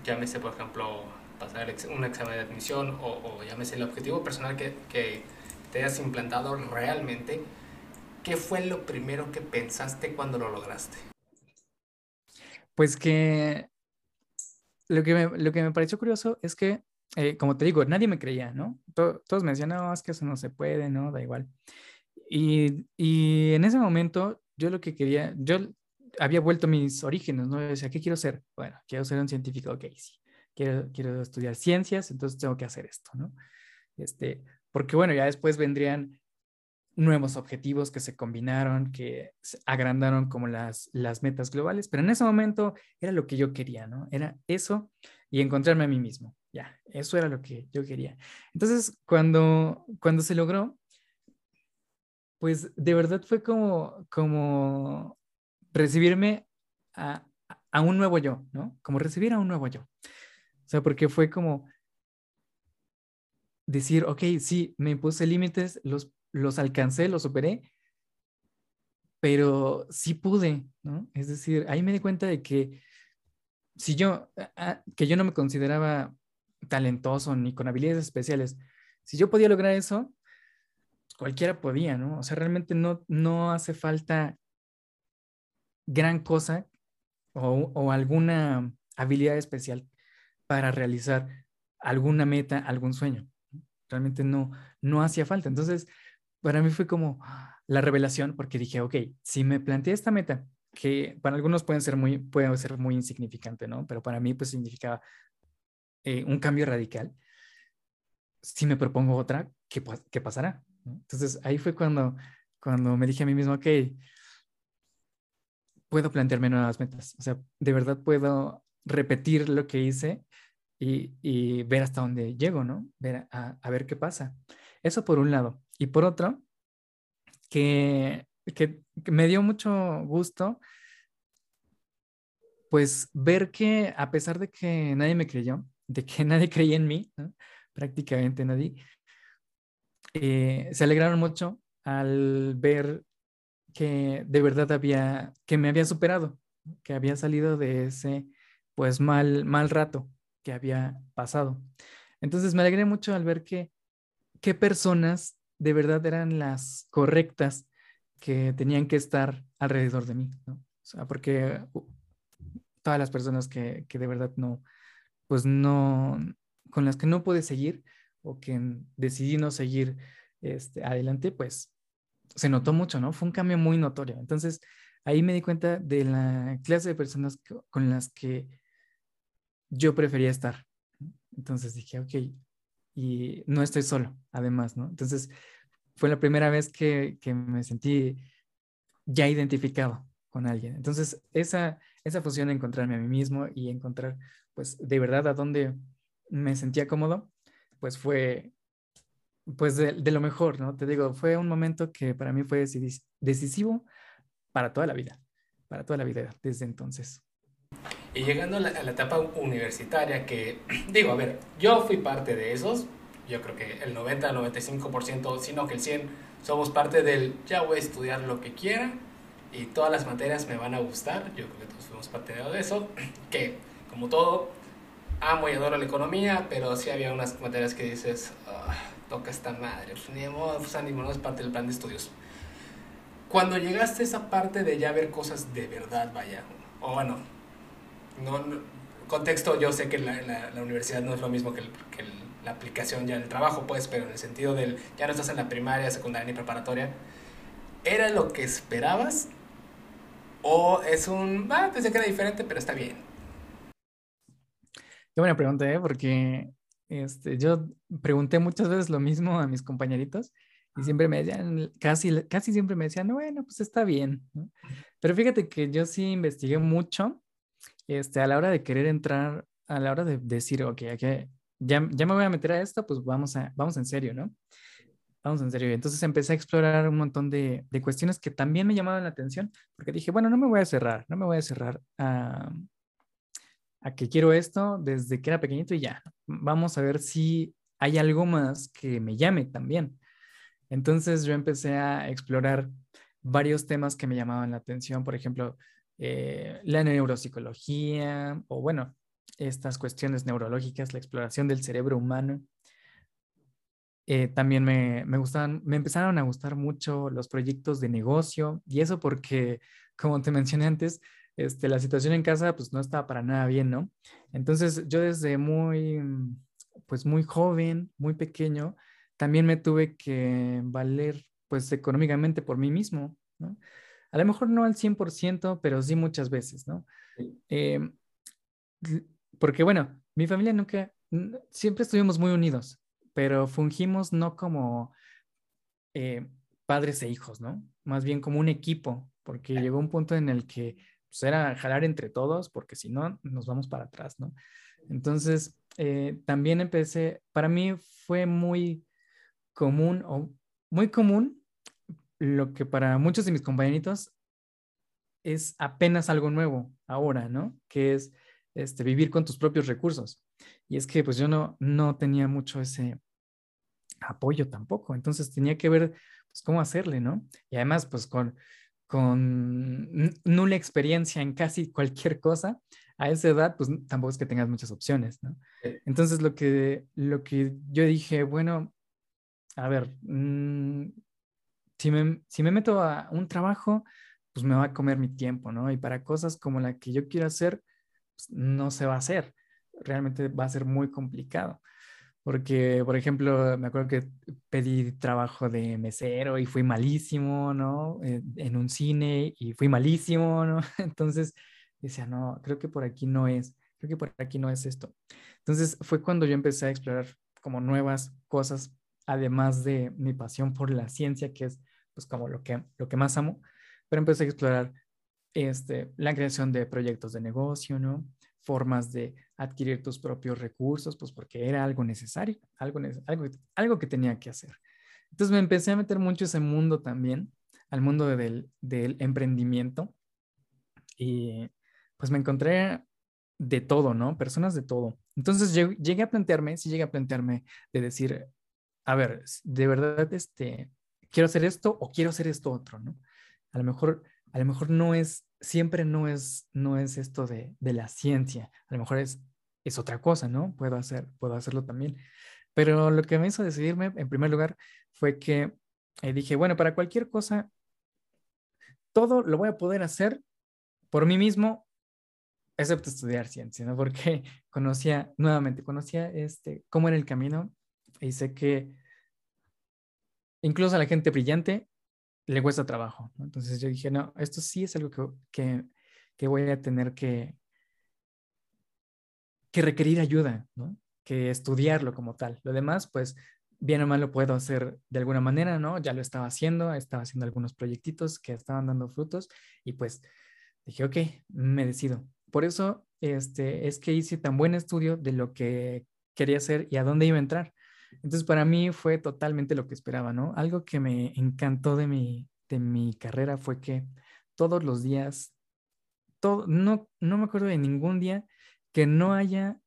llámese por ejemplo pasar un examen de admisión o, o llámese el objetivo personal que, que te hayas implantado realmente, ¿qué fue lo primero que pensaste cuando lo lograste? Pues que lo que me, lo que me pareció curioso es que, eh, como te digo, nadie me creía, ¿no? todos me decían, no, es que eso no se puede, ¿no? Da igual. Y, y en ese momento, yo lo que quería, yo había vuelto mis orígenes, ¿no? O sea, ¿qué quiero ser? Bueno, quiero ser un científico, ok, sí. Quiero, quiero estudiar ciencias, entonces tengo que hacer esto, ¿no? Este, porque bueno, ya después vendrían nuevos objetivos que se combinaron, que se agrandaron como las, las metas globales, pero en ese momento era lo que yo quería, ¿no? Era eso y encontrarme a mí mismo, ya, eso era lo que yo quería. Entonces, cuando, cuando se logró, pues de verdad fue como, como recibirme a, a, un nuevo yo, ¿no? Como recibir a un nuevo yo. O sea, porque fue como decir, ok, sí, me puse límites, los, los alcancé, los superé, pero sí pude, ¿no? Es decir, ahí me di cuenta de que si yo, que yo no me consideraba talentoso ni con habilidades especiales, si yo podía lograr eso, cualquiera podía, ¿no? O sea, realmente no, no hace falta gran cosa o, alguna habilidad especial para realizar alguna meta, algún sueño. Realmente no, no hacía falta. Entonces, para mí fue como la revelación porque dije, ok, si me planteé esta meta, que para algunos pueden ser muy, puede ser muy insignificante, ¿no? Pero para mí pues significaba eh, un cambio radical. Si me propongo otra, ¿qué, qué pasará? Entonces ahí fue cuando, cuando me dije a mí mismo, ok, puedo plantearme nuevas metas. O sea, de verdad puedo repetir lo que hice y, ver hasta dónde llego, ¿no? Ver a, ver qué pasa. Eso por un lado. Y por otro, que, que, me dio mucho gusto, pues ver que a pesar de que nadie me creyó, de que (laughs) nadie creía en mí, prácticamente nadie, eh, se alegraron mucho al ver que de verdad había, que me había superado, que había salido de ese, pues, mal, mal rato que había pasado. Entonces me alegré mucho al ver que, qué personas de verdad eran las correctas que tenían que estar alrededor de mí, ¿no? O sea, porque todas las personas que, que de verdad no, pues no, con las que no pude seguir o que decidí no seguir este, adelante, pues se notó mucho, ¿no? Fue un cambio muy notorio. Entonces, ahí me di cuenta de la clase de personas con las que yo prefería estar. Entonces dije, ok, y no estoy solo, además, ¿no? Entonces, fue la primera vez que, que me sentí ya identificado con alguien. Entonces, esa, esa fusión de encontrarme a mí mismo y encontrar, pues, de verdad a dónde me sentía cómodo, pues fue, pues, de, de lo mejor, ¿no? Te digo, fue un momento que para mí fue decisivo para toda la vida, para toda la vida desde entonces. Y llegando a la, etapa universitaria, que (clears throat) digo, a ver, yo fui parte de esos, yo creo que el 90, 95%, sino que el 100, somos parte del ya voy a estudiar lo que quiera y todas las materias me van a gustar, yo creo que todos fuimos parte de eso, (clears throat) que como todo, amo y adoro la economía, pero sí había unas materias que dices, oh, toca esta madre, pues ni modo, pues ánimo, no es parte del plan de estudios. Cuando llegaste a esa parte de ya ver cosas de verdad, vaya, o bueno, no, contexto, yo sé que la, la, la, universidad no es lo mismo que, el, que el, la aplicación ya en el trabajo, pues, pero en el sentido del, ya no estás en la primaria, secundaria ni preparatoria, ¿era lo que esperabas? ¿O es un, ah, pensé que era diferente, pero está bien? Qué buena pregunta, ¿eh? Porque este, yo pregunté muchas veces lo mismo a mis compañeritos y siempre me decían, casi, casi siempre me decían, bueno, pues está bien. ¿no? Pero fíjate que yo sí investigué mucho este, a la hora de querer entrar, a la hora de decir, ok, okay ya, ya me voy a meter a esto, pues vamos, a, vamos en serio, ¿no? Vamos en serio. Entonces empecé a explorar un montón de, de, cuestiones que también me llamaban la atención, porque dije, bueno, no me voy a cerrar, no me voy a cerrar a, a que quiero esto desde que era pequeñito y ya. Vamos a ver si hay algo más que me llame también. Entonces yo empecé a explorar varios temas que me llamaban la atención, por ejemplo, eh, la neuropsicología o bueno, estas cuestiones neurológicas, la exploración del cerebro humano. Eh, también me, me, gustaban, me empezaron a gustar mucho los proyectos de negocio y eso porque, como te mencioné antes, este, la situación en casa pues no estaba para nada bien, ¿no? Entonces yo desde muy, pues muy joven, muy pequeño, también me tuve que valer pues económicamente por mí mismo, ¿no? A lo mejor no al 100%, pero sí muchas veces, ¿no? Eh, porque bueno, mi familia nunca, siempre estuvimos muy unidos, pero fungimos no como eh, padres e hijos, ¿no? Más bien como un equipo, porque llegó un punto en el que pues, era jalar entre todos, porque si no, nos vamos para atrás, ¿no? Entonces, eh, también empecé, para mí fue muy común o muy común lo que para muchos de mis compañeritos es apenas algo nuevo ahora, ¿no? Que es este, vivir con tus propios recursos. Y es que pues yo no, no tenía mucho ese apoyo tampoco, entonces tenía que ver pues cómo hacerle, ¿no? Y además pues con, con nula experiencia en casi cualquier cosa, a esa edad pues tampoco es que tengas muchas opciones, ¿no? Entonces lo que, lo que yo dije, bueno, a ver, mmm, si me, si me meto a un trabajo, pues me va a comer mi tiempo, ¿no? Y para cosas como la que yo quiero hacer, pues no se va a hacer. Realmente va a ser muy complicado. Porque, por ejemplo, me acuerdo que pedí trabajo de mesero y fui malísimo, ¿no? En, en un cine y fui malísimo, ¿no? (laughs) Entonces decía, no, creo que por aquí no es, creo que por aquí no es esto. Entonces fue cuando yo empecé a explorar como nuevas cosas, además de mi pasión por la ciencia, que es pues como lo que, lo que más amo, pero empecé a explorar este, la creación de proyectos de negocio, ¿no? Formas de adquirir tus propios recursos, pues porque era algo necesario, algo, algo, algo que tenía que hacer. Entonces me empecé a meter mucho ese mundo también, al mundo del, del emprendimiento. Y pues me encontré de todo, ¿no? Personas de todo. Entonces llegué a plantearme, sí llegué a plantearme de decir, a ver, de verdad, este, quiero hacer esto o quiero hacer esto otro, ¿no? A lo mejor, a lo mejor no es, siempre no es, no es esto de, de la ciencia, a lo mejor es, es otra cosa, ¿no? Puedo, hacer, puedo hacerlo también. Pero lo que me hizo decidirme, en primer lugar, fue que eh, dije, bueno, para cualquier cosa, todo lo voy a poder hacer por mí mismo, excepto estudiar ciencia, ¿no? (laughs) Porque conocía, nuevamente, conocía este, cómo era el camino y sé que incluso a la gente brillante le cuesta trabajo. Entonces yo dije, no, esto sí es algo que, que, voy a tener que, que requerir ayuda, que estudiarlo como tal. Lo demás, pues, bien o mal lo puedo hacer de alguna manera, ¿no? Ya lo estaba haciendo, estaba haciendo algunos proyectitos que estaban dando frutos y pues dije, ok, me decido. Por eso este, es que hice tan buen estudio de lo que quería hacer y a dónde iba a entrar. Entonces, para mí fue totalmente lo que esperaba, ¿no? Algo que me encantó de mi, de mi carrera fue que todos los días, todo, no, no me acuerdo de ningún día que no haya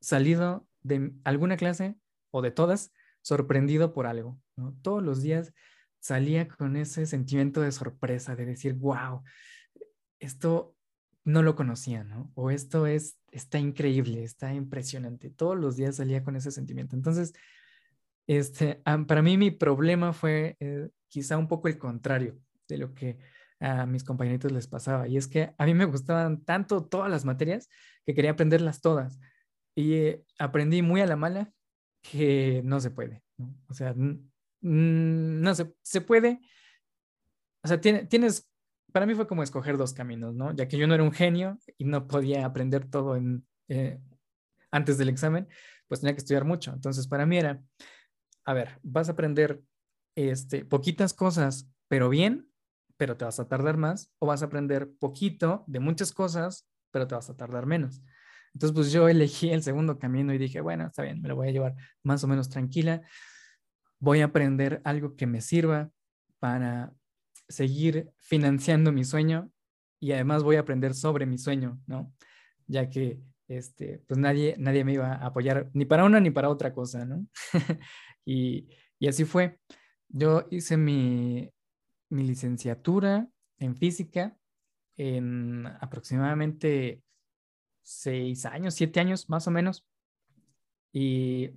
salido de alguna clase o de todas sorprendido por algo, ¿no? Todos los días salía con ese sentimiento de sorpresa, de decir, wow, esto no lo conocía, ¿no? O esto es, está increíble, está impresionante. Todos los días salía con ese sentimiento. Entonces, este, para mí mi problema fue eh, quizá un poco el contrario de lo que a mis compañeritos les pasaba. Y es que a mí me gustaban tanto todas las materias que quería aprenderlas todas. Y eh, aprendí muy a la mala que no se puede. ¿no? O sea, no se, se puede. O sea, tiene, tienes, para mí fue como escoger dos caminos, ¿no? Ya que yo no era un genio y no podía aprender todo en, eh, antes del examen, pues tenía que estudiar mucho. Entonces, para mí era, a ver, vas a aprender este, poquitas cosas, pero bien, pero te vas a tardar más, o vas a aprender poquito de muchas cosas, pero te vas a tardar menos. Entonces, pues yo elegí el segundo camino y dije, bueno, está bien, me lo voy a llevar más o menos tranquila. Voy a aprender algo que me sirva para seguir financiando mi sueño y además voy a aprender sobre mi sueño, ¿no? Ya que este, pues nadie, nadie me iba a apoyar ni para una ni para otra cosa, ¿no? (laughs) y, y, así fue. Yo hice mi, mi licenciatura en física en aproximadamente seis años, siete años más o menos. Y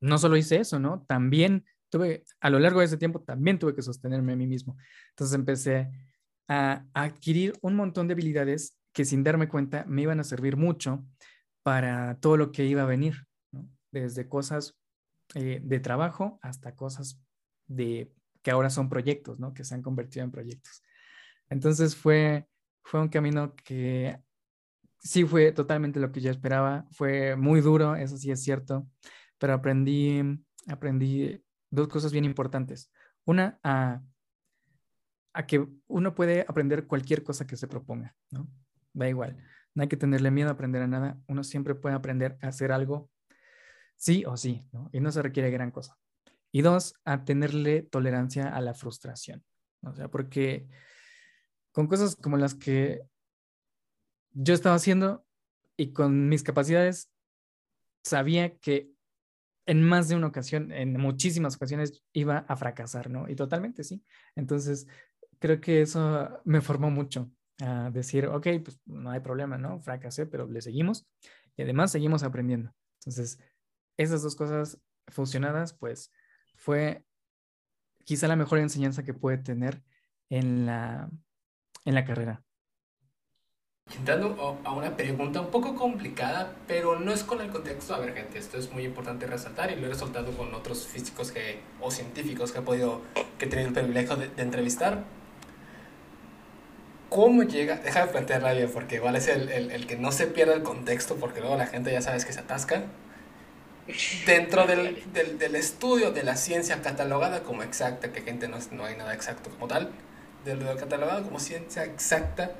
no solo hice eso, ¿no? También tuve, a lo largo de ese tiempo, también tuve que sostenerme a mí mismo. Entonces empecé a, adquirir un montón de habilidades que sin darme cuenta me iban a servir mucho para todo lo que iba a venir, ¿no? Desde cosas eh, de trabajo hasta cosas de que ahora son proyectos, ¿no? Que se han convertido en proyectos. Entonces fue, fue un camino que sí fue totalmente lo que yo esperaba. Fue muy duro, eso sí es cierto, pero aprendí, aprendí dos cosas bien importantes. Una, a, que uno puede aprender cualquier cosa que se proponga, ¿no? Da igual. No hay que tenerle miedo a aprender a nada. Uno siempre puede aprender a hacer algo sí o sí, ¿no? Y no se requiere gran cosa. Y dos, a tenerle tolerancia a la frustración. O sea, porque con cosas como las que yo estaba haciendo y con mis capacidades sabía que en más de una ocasión, en muchísimas ocasiones, iba a fracasar, ¿no? Y totalmente sí. Entonces, creo que eso me formó mucho a decir, ok, pues no hay problema, ¿no? Fracasé, pero le seguimos y además seguimos aprendiendo. Entonces, esas dos cosas fusionadas, pues fue quizá la mejor enseñanza que puede tener en la, en la carrera. Entrando a una pregunta un poco complicada, pero no es con el contexto. A ver, gente, esto es muy importante resaltar y lo he resaltado con otros físicos que, o científicos que he podido, que he tenido el privilegio de, entrevistar. ¿Cómo llega? Deja de plantearla bien, porque igual es el, el, el, que no se pierda el contexto, porque luego la gente ya sabes que se atasca. Dentro del, del, del estudio de la ciencia catalogada como exacta, que gente no, no hay nada exacto como tal, de lo catalogado como ciencia exacta,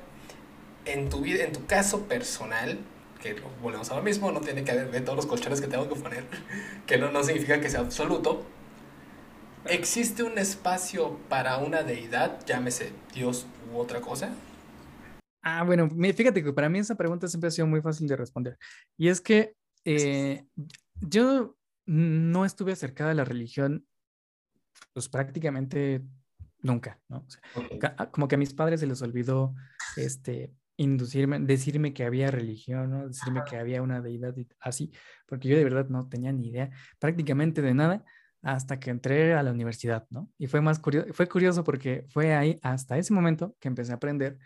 en tu vida, en tu caso personal, que volvemos a lo mismo, no tiene que haber de todos los colchones que tengo que poner, (laughs) que no, no significa que sea absoluto. ¿Existe un espacio para una deidad, llámese Dios u otra cosa? Ah, bueno, fíjate que para mí esa pregunta siempre ha sido muy fácil de responder. Y es que eh, yo no estuve acercada a la religión, pues prácticamente nunca, ¿no? como que a mis padres se les olvidó este, inducirme, decirme que había religión, ¿no? decirme que había una deidad así, porque yo de verdad no tenía ni idea prácticamente de nada hasta que entré a la universidad, ¿no? Y fue más curioso, fue curioso porque fue ahí hasta ese momento que empecé a aprender.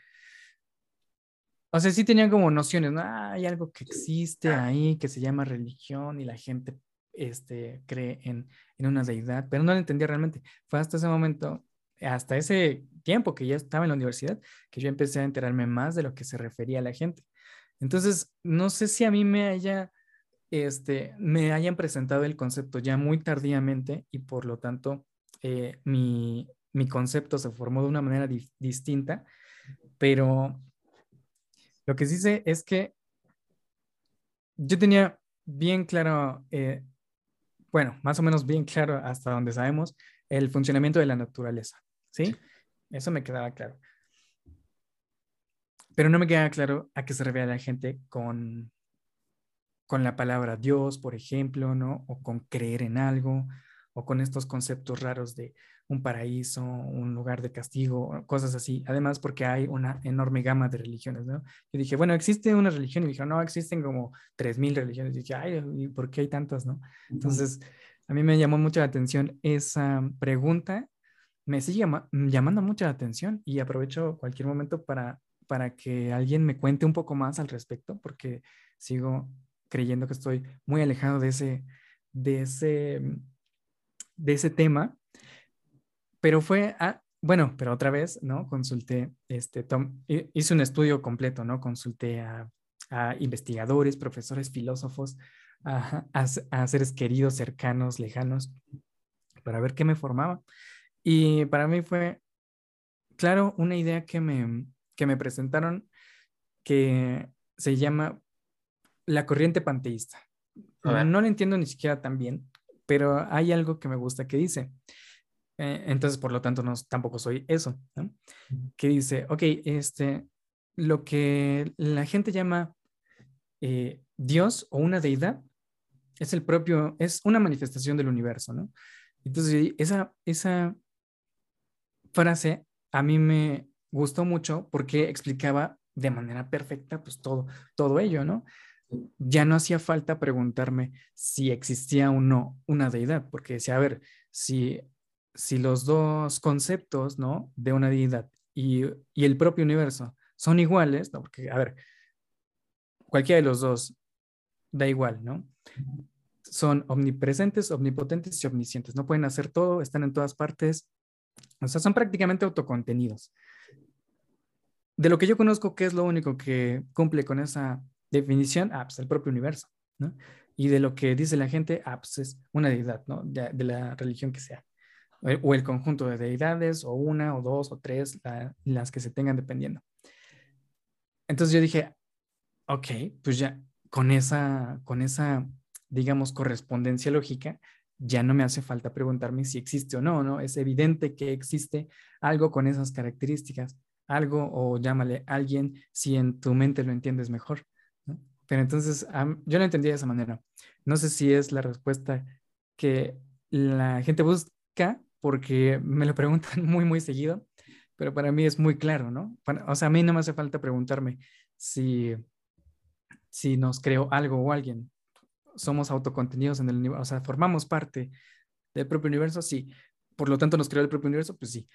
O sea, sí tenía como nociones, ¿no? Ah, hay algo que existe ahí que se llama religión y la gente este, cree en, en una deidad, pero no lo entendía realmente. Fue hasta ese momento, hasta ese tiempo que ya estaba en la universidad, que yo empecé a enterarme más de lo que se refería a la gente. Entonces, no sé si a mí me haya, este, me hayan presentado el concepto ya muy tardíamente y por lo tanto eh, mi, mi, concepto se formó de una manera distinta, pero lo que sí sé es que yo tenía bien claro, eh, bueno, más o menos bien claro hasta donde sabemos, el funcionamiento de la naturaleza, ¿sí? Eso me quedaba claro. Pero no me queda claro a qué se refiere la gente con, con la palabra Dios, por ejemplo, ¿no? O con creer en algo, o con estos conceptos raros de un paraíso, un lugar de castigo, cosas así. Además, porque hay una enorme gama de religiones, ¿no? Yo dije, bueno, existe una religión y dije, no, existen como 3.000 religiones. Y dije, ay, ¿y por qué hay tantas, no? Entonces, a mí me llamó mucho la atención esa pregunta, me sigue llamando mucho la atención y aprovecho cualquier momento para para que alguien me cuente un poco más al respecto, porque sigo creyendo que estoy muy alejado de ese, de ese, de ese tema. Pero fue, bueno, pero otra vez, ¿no? Consulté, este, Tom, hice un estudio completo, ¿no? Consulté a, investigadores, profesores, filósofos, a, a, seres queridos, cercanos, lejanos, para ver qué me formaba. Y para mí fue, claro, una idea que me, que me presentaron que se llama La corriente panteísta. No lo entiendo ni siquiera tan bien, pero hay algo que me gusta que dice. Eh, entonces, por lo tanto, no, tampoco soy eso, Que dice, ok, este, lo que la gente llama eh, Dios o una deidad es el propio, es una manifestación del universo, ¿no? Entonces, esa, esa frase a mí me, gustó mucho porque explicaba de manera perfecta pues todo, todo ello, ¿no? Ya no hacía falta preguntarme si existía o no una deidad, porque decía, a ver, si, si los dos conceptos, ¿no? De una deidad y, y el propio universo son iguales, ¿no? Porque, a ver, cualquiera de los dos da igual, ¿no? Son omnipresentes, omnipotentes y omniscientes. No pueden hacer todo, están en todas partes. O sea, son prácticamente autocontenidos de lo que yo conozco, ¿qué es lo único que cumple con esa definición? Ah, pues el propio universo, ¿no? Y de lo que dice la gente, ah, pues es una deidad, ¿no? De, la religión que sea. O el conjunto de deidades, o una, o dos, o tres, las que se tengan dependiendo. Entonces yo dije, ok, pues ya con esa, con esa, digamos, correspondencia lógica, ya no me hace falta preguntarme si existe o no, ¿no? Es evidente que existe algo con esas características algo o llámale alguien si en tu mente lo entiendes mejor. Pero entonces yo lo entendí de esa manera. No sé si es la respuesta que la gente busca porque me lo preguntan (laughs) muy, muy seguido, pero para mí es muy claro, ¿no? o sea, a mí no me hace falta preguntarme si, si nos creó algo o alguien. Somos autocontenidos en el universo, o sea, formamos parte del propio universo, sí. Por lo tanto, nos creó el propio universo, pues sí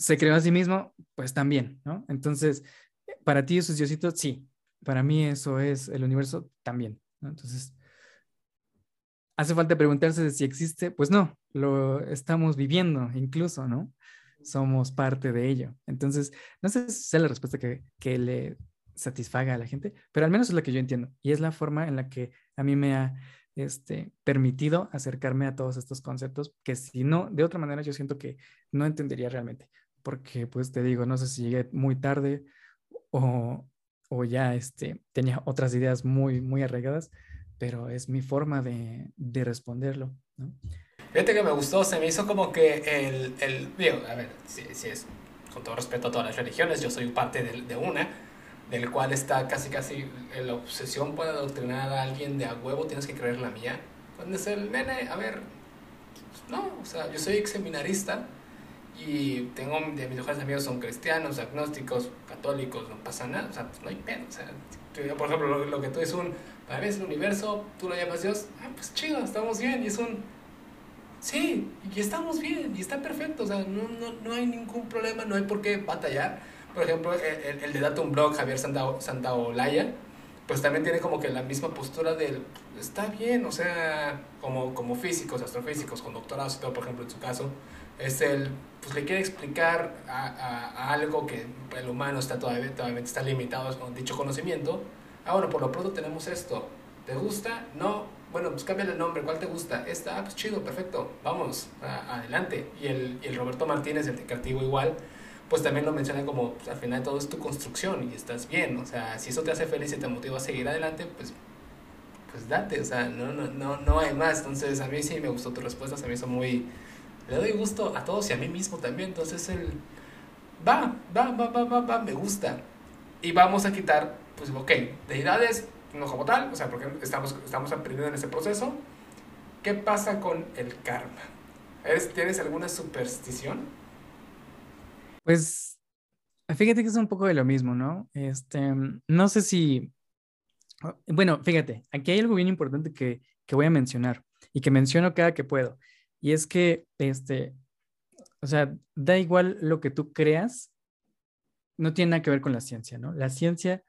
se creó a sí mismo, pues también, ¿no? Entonces, para ti esos diositos, sí, para mí eso es el universo también, ¿no? Entonces, hace falta preguntarse si existe, pues no, lo estamos viviendo incluso, ¿no? Somos parte de ello. Entonces, no sé si es la respuesta que le satisfaga a la gente, pero al menos es la que yo entiendo y es la forma en la que a mí me ha este, permitido acercarme a todos estos conceptos que si no, de otra manera yo siento que no entendería realmente porque pues te digo, no sé si llegué muy tarde o, o ya este, tenía otras ideas muy, muy arraigadas, pero es mi forma de, de responderlo. ¿no? Fíjate que me gustó, se me hizo como que el, el digo, a ver, si, si, es, con todo respeto a todas las religiones, yo soy parte de, de una, del cual está casi casi la obsesión puede adoctrinar a alguien de a huevo, tienes que creer la mía. Cuando es el nene, a ver, no, o sea, yo soy ex seminarista, y tengo de mis mejores amigos son cristianos, agnósticos, católicos, no pasa nada, o sea, pues no hay pena, o sea, por ejemplo, lo, que tú es un, para mí es el universo, tú lo llamas Dios, ah, pues chido, estamos bien, y es un, sí, y estamos bien, y está perfecto, o sea, no, no, no hay ningún problema, no hay por qué batallar. Por ejemplo, el, el de Datum Blog, Javier Santaolalla, pues también tiene como que la misma postura del, está bien, o sea, como, como físicos, astrofísicos, con doctorados y todo, por ejemplo, en su caso, es el, pues le quiere explicar a, a, algo que el humano está todavía, todavía está limitado con dicho conocimiento. Ah, bueno, por lo pronto tenemos esto. ¿Te gusta? No. Bueno, pues cámbiale el nombre. ¿Cuál te gusta? Esta, ah, pues chido, perfecto. Vamos, adelante. Y el, el Roberto Martínez, el creativo igual, pues también lo menciona como pues, al final todo es tu construcción y estás bien, o sea, si eso te hace feliz y te motiva a seguir adelante, pues pues date, o sea, no, no, no, no hay más. Entonces, a mí sí me gustó tu respuesta, se me hizo muy... Le doy gusto a todos y a mí mismo también, entonces el... Va, va, va, va, va, va, me gusta. Y vamos a quitar, pues, ok, deidades, no como tal, o sea, porque estamos, estamos aprendiendo en ese proceso. ¿Qué pasa con el karma? ¿Tienes alguna superstición? Pues fíjate que es un poco de lo mismo, ¿no? Este, no sé si, bueno, fíjate, aquí hay algo bien importante que, que voy a mencionar y que menciono cada que puedo. Y es que, este, o sea, da igual lo que tú creas, no tiene nada que ver con la ciencia, ¿no? La ciencia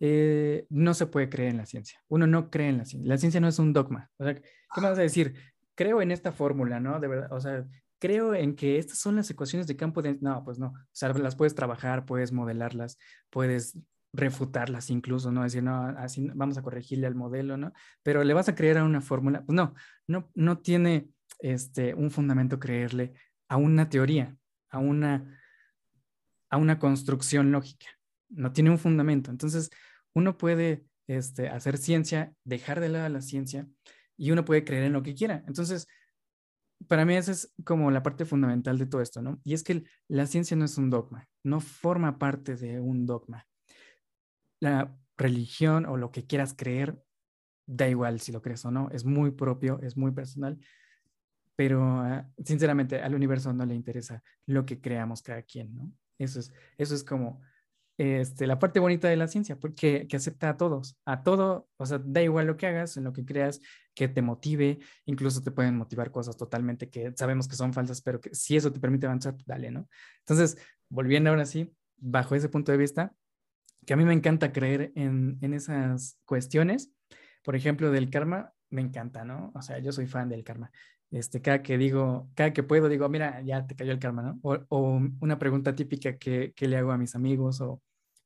eh, no se puede creer en la ciencia. Uno no cree en la ciencia. La ciencia no es un dogma. O sea, ¿qué me vas a decir? Creo en esta fórmula, ¿no? De verdad, o sea, creo en que estas son las ecuaciones de campo. No, pues no. O sea, las puedes trabajar, puedes modelarlas, puedes refutarlas incluso, ¿no? Decir, no, así vamos a corregirle al modelo, ¿no? Pero le vas a creer a una fórmula. Pues no, no, no tiene este, un fundamento creerle a una teoría, a una, a una construcción lógica. No tiene un fundamento. Entonces, uno puede este, hacer ciencia, dejar de lado la ciencia y uno puede creer en lo que quiera. Entonces, para mí esa es como la parte fundamental de todo esto, ¿no? Y es que la ciencia no es un dogma, no forma parte de un dogma. La religión o lo que quieras creer, da igual si lo crees o no, es muy propio, es muy personal, pero ah, sinceramente al universo no le interesa lo que creamos cada quien, ¿no? Eso es, eso es como este, la parte bonita de la ciencia, porque que acepta a todos, a todo, o sea, da igual lo que hagas, en lo que creas, que te motive, incluso te pueden motivar cosas totalmente que sabemos que son falsas, pero que si eso te permite avanzar, pues dale, ¿no? Entonces, volviendo ahora sí, bajo ese punto de vista, que a mí me encanta creer en, en esas cuestiones, por ejemplo, del karma, me encanta, ¿no? O sea, yo soy fan del karma. Este, cada que digo, cada que puedo, digo, mira, ya te cayó el karma, ¿no? O, o una pregunta típica que, que, le hago a mis amigos o,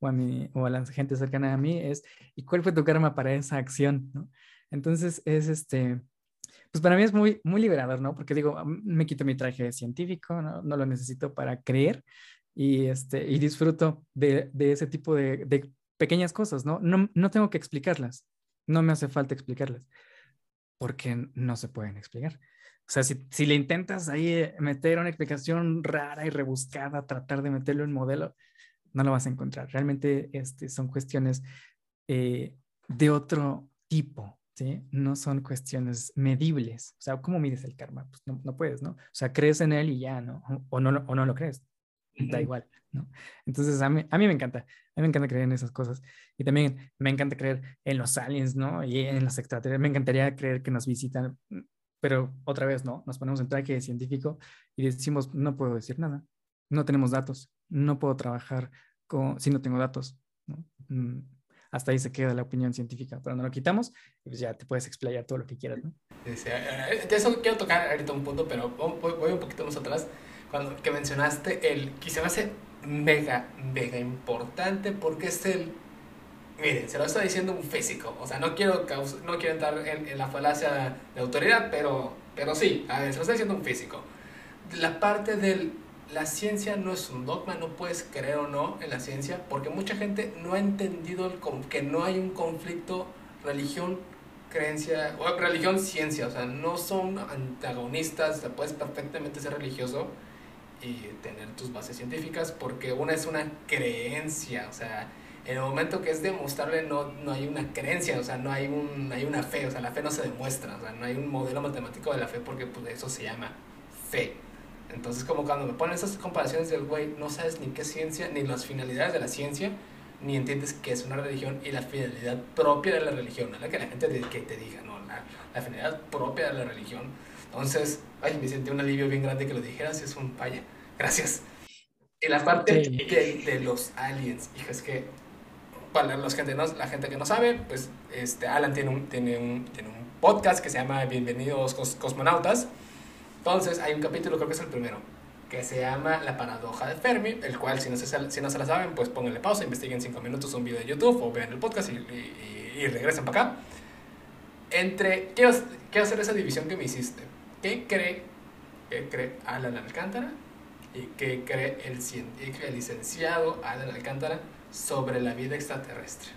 a, mi, o a la gente cercana a mí es, ¿y cuál fue tu karma para esa acción? ¿no? Entonces es este, pues para mí es muy, muy liberador, ¿no? Porque digo, me quito mi traje científico, ¿no? No lo necesito para creer y, este, y disfruto de, de ese tipo de, de, pequeñas cosas, ¿no? ¿no? No tengo que explicarlas, no me hace falta explicarlas, porque no se pueden explicar. O sea, si, si le intentas ahí meter una explicación rara y rebuscada, tratar de meterlo en modelo, no lo vas a encontrar. Realmente este, son cuestiones eh, de otro tipo, ¿sí? No son cuestiones medibles. O sea, ¿cómo mides el karma? Pues no, no puedes, ¿no? O sea, crees en él y ya, ¿no? O no, o no lo crees. Da igual, ¿no? Entonces, a mí, a mí me encanta. A mí me encanta creer en esas cosas. Y también me encanta creer en los aliens, ¿no? Y en los extraterrestres. Me encantaría creer que nos visitan, pero otra vez, ¿no? Nos ponemos en traje científico y decimos, no puedo decir nada no tenemos datos, no puedo trabajar con, si no tengo datos. Mm, hasta ahí se queda la opinión científica, pero no lo quitamos, pues ya te puedes explayar todo lo que quieras. ¿no? Eh, eh, de eso quiero tocar ahorita un punto, pero voy, un poquito más atrás. Cuando que mencionaste el, quizá a ser mega, mega importante porque es el miren, se lo está diciendo un físico, o sea, no quiero, no quiero entrar en, en, la falacia de autoridad, pero, pero sí, a ver, se lo está diciendo un físico. La parte del la ciencia no es un dogma, no puedes creer o no en la ciencia, porque mucha gente no ha entendido el, que no hay un conflicto religión, creencia, o religión, ciencia, o sea, no son antagonistas, o puedes perfectamente ser religioso y tener tus bases científicas, porque una es una creencia, o sea, en el momento que es demostrable no, no hay una creencia, o sea, no hay, un, hay una fe, o sea, la fe no se demuestra, o sea, no hay un modelo matemático de la fe porque pues, eso se llama fe. Entonces, como cuando me ponen esas comparaciones del güey, no sabes ni qué ciencia, ni las finalidades de la ciencia, ni entiendes qué es una religión y la finalidad propia de la religión, no la que la gente te, que te diga, no, la, la, finalidad propia de la religión. Entonces, ay, me sentí un alivio bien grande que lo dijeras, es un paya. Gracias. Y la parte de, de, los aliens, hija, es que para los gente no, la gente que no sabe, pues este, Alan tiene un, tiene, un, tiene un podcast que se llama Bienvenidos Cosmonautas. Entonces hay un capítulo, creo que es el primero, que se llama La paradoja de Fermi, el cual si no se, si no se la saben, pues pónganle pausa, investiguen 5 minutos un video de YouTube o vean el podcast y, y, y regresen para acá. Entre, quiero, quiero hacer esa división que me hiciste. ¿Qué cree, qué cree Alan Alcántara y qué cree el, el licenciado Alan Alcántara sobre la vida extraterrestre?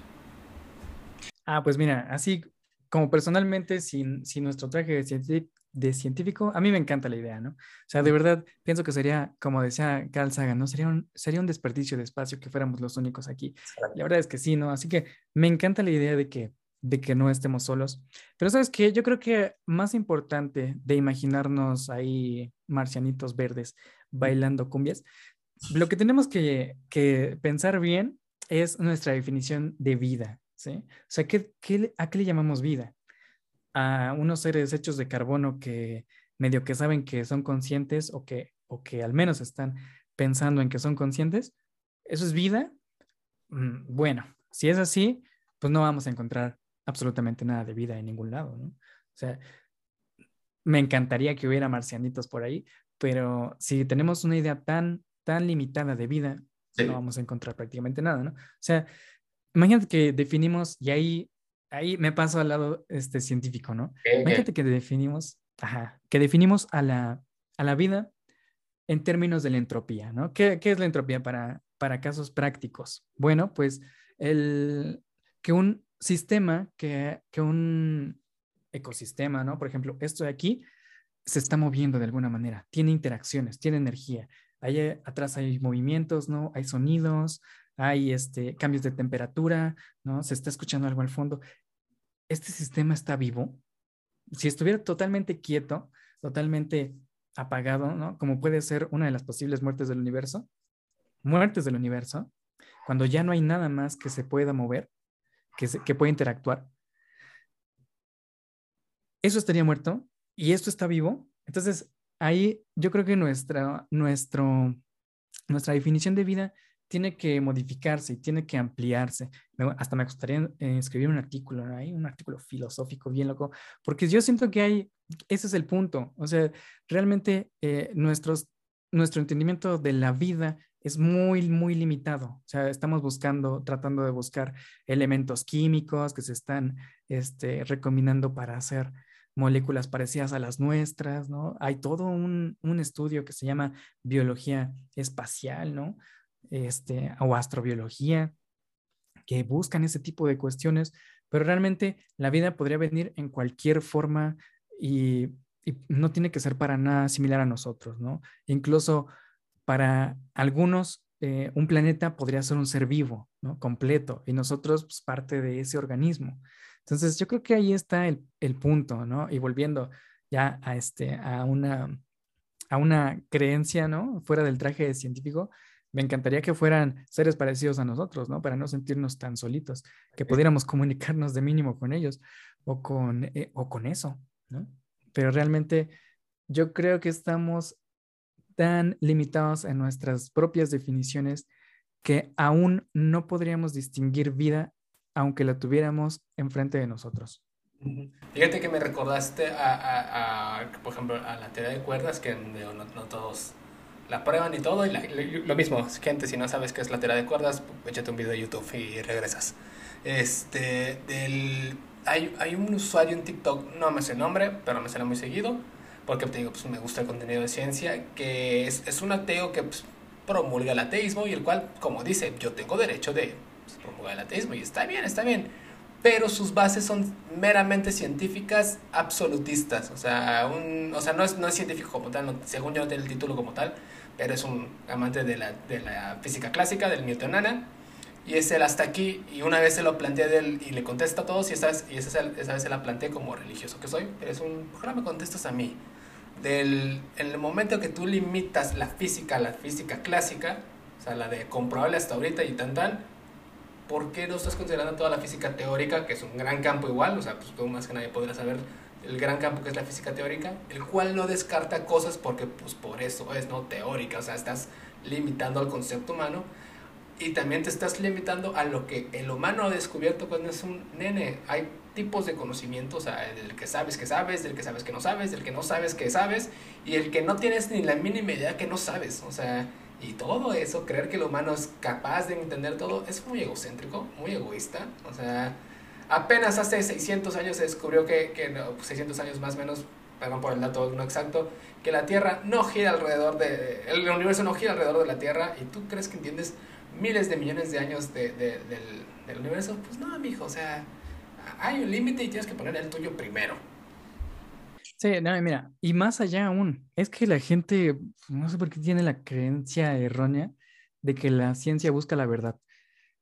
Ah, pues mira, así como personalmente, sin, sin nuestro traje de, de, científico, a mí me encanta la idea, ¿no? O sea, de verdad, pienso que sería, como decía Carl Sagan, ¿no? Sería un, sería un desperdicio de espacio que fuéramos los únicos aquí. La verdad es que sí, ¿no? Así que me encanta la idea de que, de que no estemos solos. Pero sabes qué, yo creo que más importante de imaginarnos ahí marcianitos verdes bailando cumbias, lo que tenemos que, que pensar bien es nuestra definición de vida, ¿sí? O sea, ¿qué, qué, a qué le llamamos vida? A unos seres hechos de carbono que medio que saben que son conscientes o que, o que al menos están pensando en que son conscientes. ¿Eso es vida? Mm, bueno, si es así, pues no vamos a encontrar absolutamente nada de vida en ningún lado, ¿no? O sea, me encantaría que hubiera marcianitos por ahí, pero si tenemos una idea tan, tan limitada de vida, no vamos a encontrar prácticamente nada, ¿no? O sea, imagínate que definimos, y ahí, ahí me paso al lado este, científico, ¿no? imagínate que definimos, ajá, que definimos a la, a la vida en términos de la entropía, ¿no? ¿Qué, qué es la entropía para, para casos prácticos? Bueno, pues el, que un sistema, que, que un ecosistema, ¿no? Por ejemplo, esto de aquí se está moviendo de alguna manera, tiene interacciones, tiene energía. Eh, atrás hay movimientos, ¿no? Hay sonidos, hay este, cambios de temperatura, ¿no? Se está escuchando algo al fondo. Este sistema está vivo. Si estuviera totalmente quieto, totalmente apagado, ¿no? Como puede ser una de las posibles muertes del universo, muertes del universo, cuando ya no hay nada más que se pueda mover, que, que pueda interactuar, eso estaría muerto y esto está vivo, entonces ahí yo creo que nuestra, nuestro, nuestra definición de vida tiene que modificarse y tiene que ampliarse. hasta me gustaría eh, escribir un artículo, ¿no? un artículo filosófico bien loco, porque yo siento que hay, ese es el punto, o sea, realmente eh, nuestros, nuestro entendimiento de la vida es muy, muy limitado. O sea, estamos buscando, tratando de buscar elementos químicos que se están este, recomendando para hacer moléculas parecidas a las nuestras, ¿no? Hay todo un, estudio que se llama biología espacial, ¿no? Este, o astrobiología, que buscan ese tipo de cuestiones, pero realmente la vida podría venir en cualquier forma y, no tiene que ser para nada similar a nosotros, ¿no? Incluso para algunos, eh, un planeta podría ser un ser vivo, ¿no? Completo, y nosotros, pues, parte de ese organismo. Entonces, yo creo que ahí está el, el punto, ¿no? Y volviendo ya a, este, a, una, a una creencia, ¿no? Fuera del traje científico, me encantaría que fueran seres parecidos a nosotros, ¿no? Para no sentirnos tan solitos, que pudiéramos comunicarnos de mínimo con ellos o con, eh, o con eso, ¿no? Pero realmente yo creo que estamos tan limitados en nuestras propias definiciones que aún no podríamos distinguir vida aunque la tuviéramos enfrente de nosotros. Fíjate que me recordaste a, por ejemplo, a la teoría de cuerdas, que no, todos la prueban y todo, y lo mismo, gente, si no sabes qué es la teoría de cuerdas, échate un video de YouTube y regresas. Este, del, hay, hay un usuario en TikTok, no me sé el nombre, pero me sale muy seguido, porque te digo, pues me gusta el contenido de ciencia, que es, es un ateo que pues, promulga el ateísmo y el cual, como dice, yo tengo derecho de promueve el ateísmo y está bien, está bien. Pero sus bases son meramente científicas absolutistas. O sea, un, o sea no, es, no es científico como tal, según yo no tiene el título como tal, pero es un amante de la, de la física clásica, del newtonana. Y es el hasta aquí, y una vez se lo planteé y le contesta a todos, y esa, vez, y esa, esa vez se la planteé como religioso que soy, pero es un, ¿por me contestas a mí? Del, en el momento que tú limitas la física a la física clásica, o sea, la de comprobable hasta ahorita y tan tan, ¿por qué no estás considerando toda la física teórica, que es un gran campo igual? O sea, pues más que nadie podrás saber el gran campo que es la física teórica, el cual no descarta cosas porque pues por eso es no teórica, o sea, estás limitando al concepto humano. y también te estás limitando a lo que el humano ha descubierto cuando es un nene. Hay tipos de conocimientos, o sea, del que sabes que sabes, del que sabes que no sabes, del que no sabes que sabes, y el que no tienes ni la mínima idea que no sabes. O sea, y todo eso, creer que el humano es capaz de entender todo, es muy egocéntrico, muy egoísta. O sea, apenas hace 600 años se descubrió que, que 600 años más o menos, perdón por el dato no exacto, que la Tierra no gira alrededor de, el universo no gira alrededor de la Tierra, y tú crees que entiendes miles de millones de años de, de, del, universo, pues no, amigo, o sea, hay un límite y tienes que poner el tuyo primero. Sí, no, mira, y más allá aún, es que la gente, no sé por qué tiene la creencia errónea de que la ciencia busca la verdad.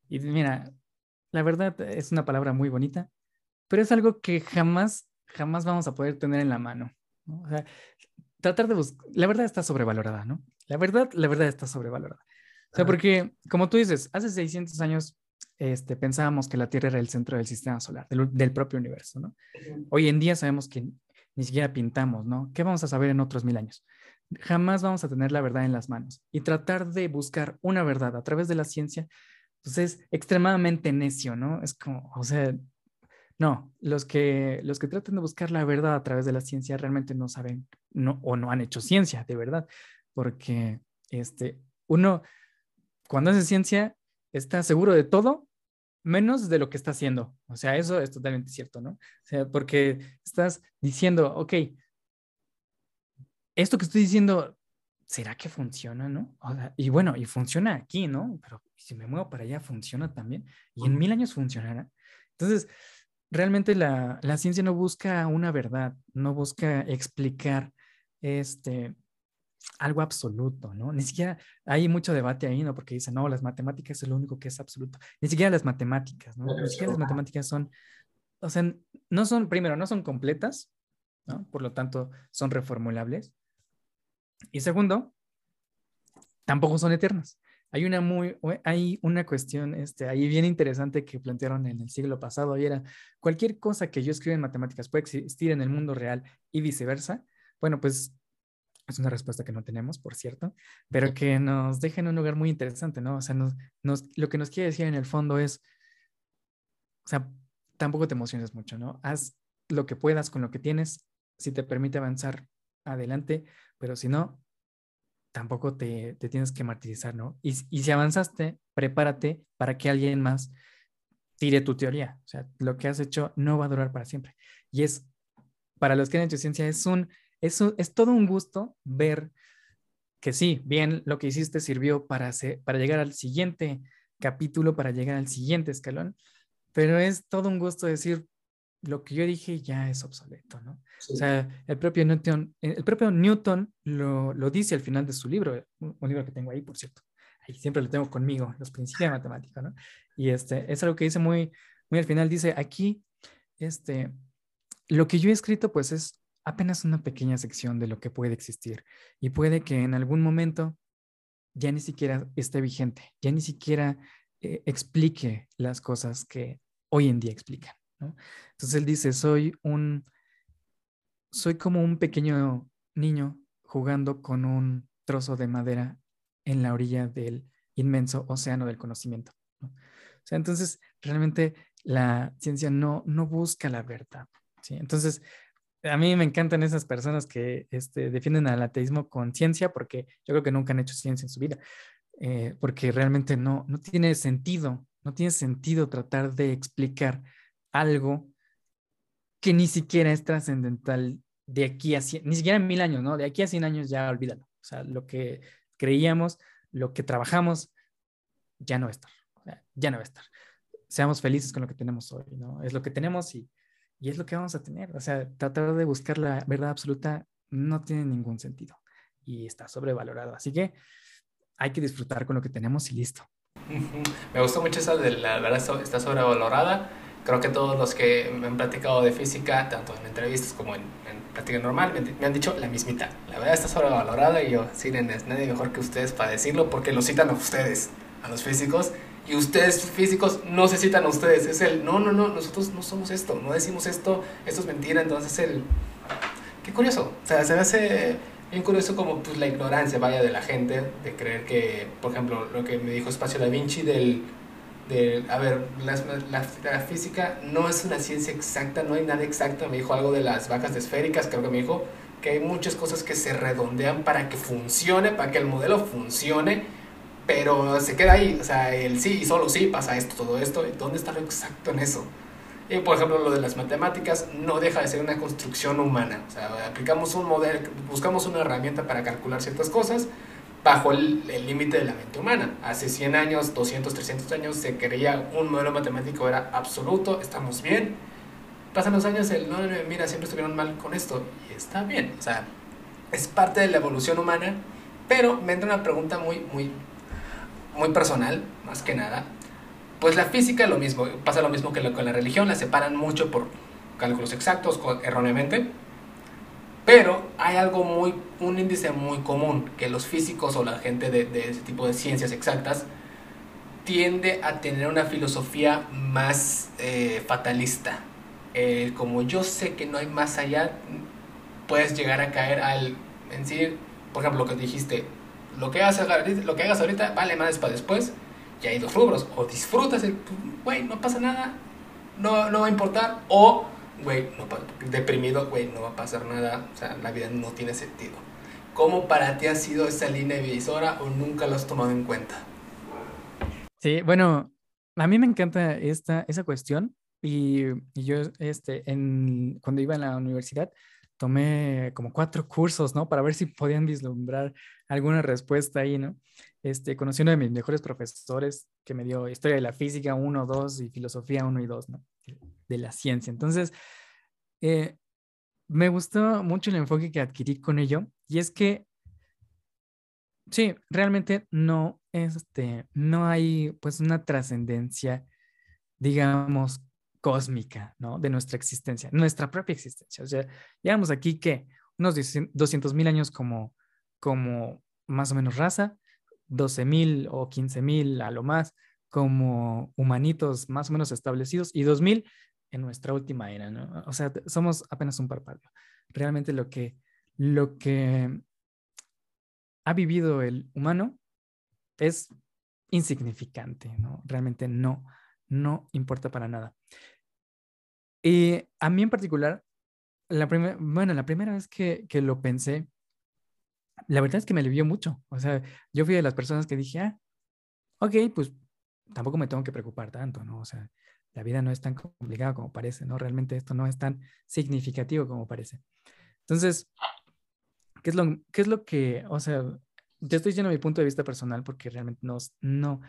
Y mira, la verdad es una palabra muy bonita, pero es algo que jamás, jamás vamos a poder tener en la mano. ¿no? O sea, tratar de buscar, la verdad está sobrevalorada, ¿no? La verdad, la verdad está sobrevalorada. O sea, porque, como tú dices, hace 600 años este, pensábamos que la Tierra era el centro del sistema solar, del, del propio universo, ¿no? Hoy en día sabemos que ni siquiera pintamos, ¿no? ¿Qué vamos a saber en otros mil años? Jamás vamos a tener la verdad en las manos. Y tratar de buscar una verdad a través de la ciencia, pues es extremadamente necio, ¿no? Es como, o sea, no, los que, los que tratan de buscar la verdad a través de la ciencia realmente no saben no, o no han hecho ciencia, de verdad, porque este, uno, cuando hace ciencia, está seguro de todo, menos de lo que está haciendo. O sea, eso es totalmente cierto, ¿no? O sea, porque estás diciendo, ok, esto que estoy diciendo, ¿será que funciona, no? O sea, y bueno, y funciona aquí, ¿no? Pero si me muevo para allá, funciona también. Y en mil años funcionará. Entonces, realmente la, la ciencia no busca una verdad, no busca explicar este, algo absoluto, ¿no? Ni siquiera hay mucho debate ahí, ¿no? Porque dicen, no, las matemáticas es lo único que es absoluto. Ni siquiera las matemáticas, ¿no? Ni siquiera las matemáticas son, o sea, no son, primero, no son completas, ¿no? Por lo tanto, son reformulables. Y segundo, tampoco son eternas. Hay una muy, hay una cuestión, este, ahí bien interesante que plantearon en el siglo pasado y era cualquier cosa que yo escriba en matemáticas puede existir en el mundo real y viceversa. Bueno, pues es una respuesta que no tenemos, por cierto, pero que nos deja en un lugar muy interesante, ¿no? O sea, nos, nos, lo que nos quiere decir en el fondo es, o sea, tampoco te emociones mucho, ¿no? Haz lo que puedas con lo que tienes, si te permite avanzar, adelante, pero si no, tampoco te, te tienes que martirizar, ¿no? Y, y si avanzaste, prepárate para que alguien más tire tu teoría. O sea, lo que has hecho no va a durar para siempre. Y es, para los que han hecho ciencia, es un es, es todo un gusto ver que sí, bien, lo que hiciste sirvió para, hacer, para llegar al siguiente capítulo, para llegar al siguiente escalón, pero es todo un gusto decir, lo que yo dije ya es obsoleto, ¿no? Sí. O sea, el propio Newton, el propio Newton lo, lo, dice al final de su libro, un, libro que tengo ahí, por cierto, ahí siempre lo tengo conmigo, Los Principios de Matemática, ¿no? Y este, es algo que dice muy, muy al final, dice, aquí, este, lo que yo he escrito, pues es apenas una pequeña sección de lo que puede existir y puede que en algún momento ya ni siquiera esté vigente, ya ni siquiera eh, explique las cosas que hoy en día explican. Entonces él dice, soy un, soy como un pequeño niño jugando con un trozo de madera en la orilla del inmenso océano del conocimiento. entonces realmente la ciencia no, no busca la verdad. ¿sí? Entonces, a mí me encantan esas personas que este, defienden al ateísmo con ciencia porque yo creo que nunca han hecho ciencia en su vida, eh, porque realmente no, no tiene sentido, no tiene sentido tratar de explicar algo que ni siquiera es trascendental de aquí a 100, ni siquiera mil años, ¿no? De aquí a 100 años ya olvídalo. O sea, lo que creíamos, lo que trabajamos, ya no va a estar, ya no va a estar. Seamos felices con lo que tenemos hoy, ¿no? Es lo que tenemos y y es lo que vamos a tener. O sea, tratar de buscar la verdad absoluta no tiene ningún sentido y está sobrevalorado. Así que hay que disfrutar con lo que tenemos y listo. (laughs) Me gustó mucho esa de la verdad está sobrevalorada. Creo que todos los que me han platicado de física, tanto en entrevistas como en, en práctica normal, me, han dicho la mismita. La verdad está sobrevalorada y yo, sí, nadie mejor que ustedes para decirlo porque lo citan a ustedes, a los físicos, y ustedes físicos no se citan a ustedes. Es el, no, no, no, nosotros no somos esto, no decimos esto, esto es mentira, entonces el... Qué curioso, o sea, se me hace bien curioso como pues la ignorancia vaya de la gente de creer que, por ejemplo, lo que me dijo Espacio Da Vinci del, del a ver, la, la, física no es una ciencia exacta, no hay nada exacto, me dijo algo de las vacas de esféricas, creo que me dijo que hay muchas cosas que se redondean para que funcione, para que el modelo funcione, pero se queda ahí, o sea, el sí y solo sí pasa esto, todo esto, ¿dónde está lo exacto en eso? Y por ejemplo, lo de las matemáticas no deja de ser una construcción humana. O sea, aplicamos un modelo, buscamos una herramienta para calcular ciertas cosas bajo el límite de la mente humana. Hace 100 años, 200, 300 años se creía un modelo matemático era absoluto, estamos bien. Pasan los años, el no, mira, siempre estuvieron mal con esto y está bien. O sea, es parte de la evolución humana, pero me entra una pregunta muy, muy, muy personal, más que nada pues la física lo mismo, pasa lo mismo que con la religión, la separan mucho por cálculos exactos, erróneamente, pero hay algo muy, un índice muy común, que los físicos o la gente de, ese tipo de ciencias exactas tiende a tener una filosofía más eh, fatalista. Como yo sé que no hay más allá, puedes llegar a caer al en decir, por ejemplo, lo que dijiste, lo que hagas, lo que hagas ahorita vale más para después, y hay dos rubros. O disfrutas güey, no pasa nada, no, no va a importar. O, güey, no, deprimido, güey, no va a pasar nada. O sea, la vida no tiene sentido. ¿Cómo para ti ha sido esa línea divisora o nunca lo has tomado en cuenta? Sí, bueno, a mí me encanta esta, esa cuestión. Y, y yo, este, en, cuando iba a la universidad, tomé como cuatro cursos, ¿no? Para ver si podían vislumbrar alguna respuesta ahí, ¿no? Este, conocí uno de mis mejores profesores que me dio historia de la física 1, 2 y filosofía 1 y 2, ¿no? De la ciencia. Entonces, eh, me gustó mucho el enfoque que adquirí con ello y es que, sí, realmente no, este, no hay pues una trascendencia, digamos, cósmica, ¿no? De nuestra existencia, nuestra propia existencia. O sea, llevamos aquí que unos 200 mil años como, como más o menos raza, 12 mil o 15 mil a lo más como humanitos más o menos establecidos y 2000 en nuestra última era, ¿no? O sea, somos apenas un parpadeo. Realmente lo que, lo que ha vivido el humano es insignificante, ¿no? Realmente no, no importa para nada. Y a mí en particular, la bueno, la primera vez que, que, lo pensé, la verdad es que me alivió mucho. O sea, yo fui de las personas que dije, ah, ok, pues tampoco me tengo que preocupar tanto, ¿no? O sea, la vida no es tan complicada como parece, ¿no? Realmente esto no es tan significativo como parece. Entonces, ¿qué es lo, qué es lo que, o sea, te estoy diciendo mi punto de vista personal porque realmente no, no,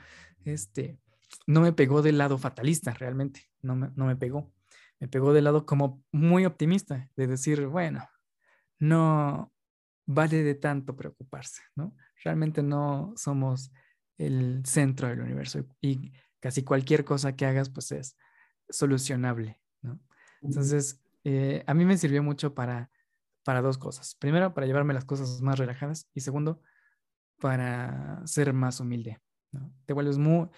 este, no me pegó del lado fatalista, realmente, no me, no me pegó me pegó de lado como muy optimista, de decir, bueno, no vale de tanto preocuparse, ¿no? Realmente no somos el centro del universo y casi cualquier cosa que hagas, pues es solucionable, ¿no? Entonces, eh, a mí me sirvió mucho para, para dos cosas. Primero, para llevarme las cosas más relajadas y segundo, para ser más humilde, ¿no? Te vuelves muy...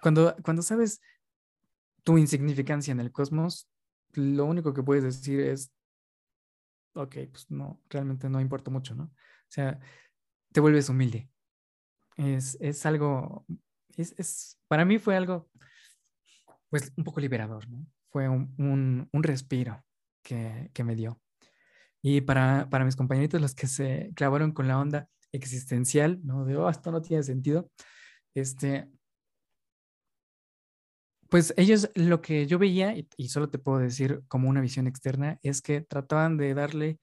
Cuando, cuando sabes tu insignificancia en el cosmos, lo único que puedes decir es, ok, pues no, realmente no importa mucho, ¿no? O sea, te vuelves humilde. Es, es algo, es, es, para mí fue algo, pues un poco liberador, ¿no? Fue un, un, respiro que, que, me dio. Y para, para mis compañeritos, los que se clavaron con la onda existencial, ¿no? De, oh, esto no tiene sentido, este, pues ellos lo que yo veía, y, solo te puedo decir como una visión externa, es que trataban de darle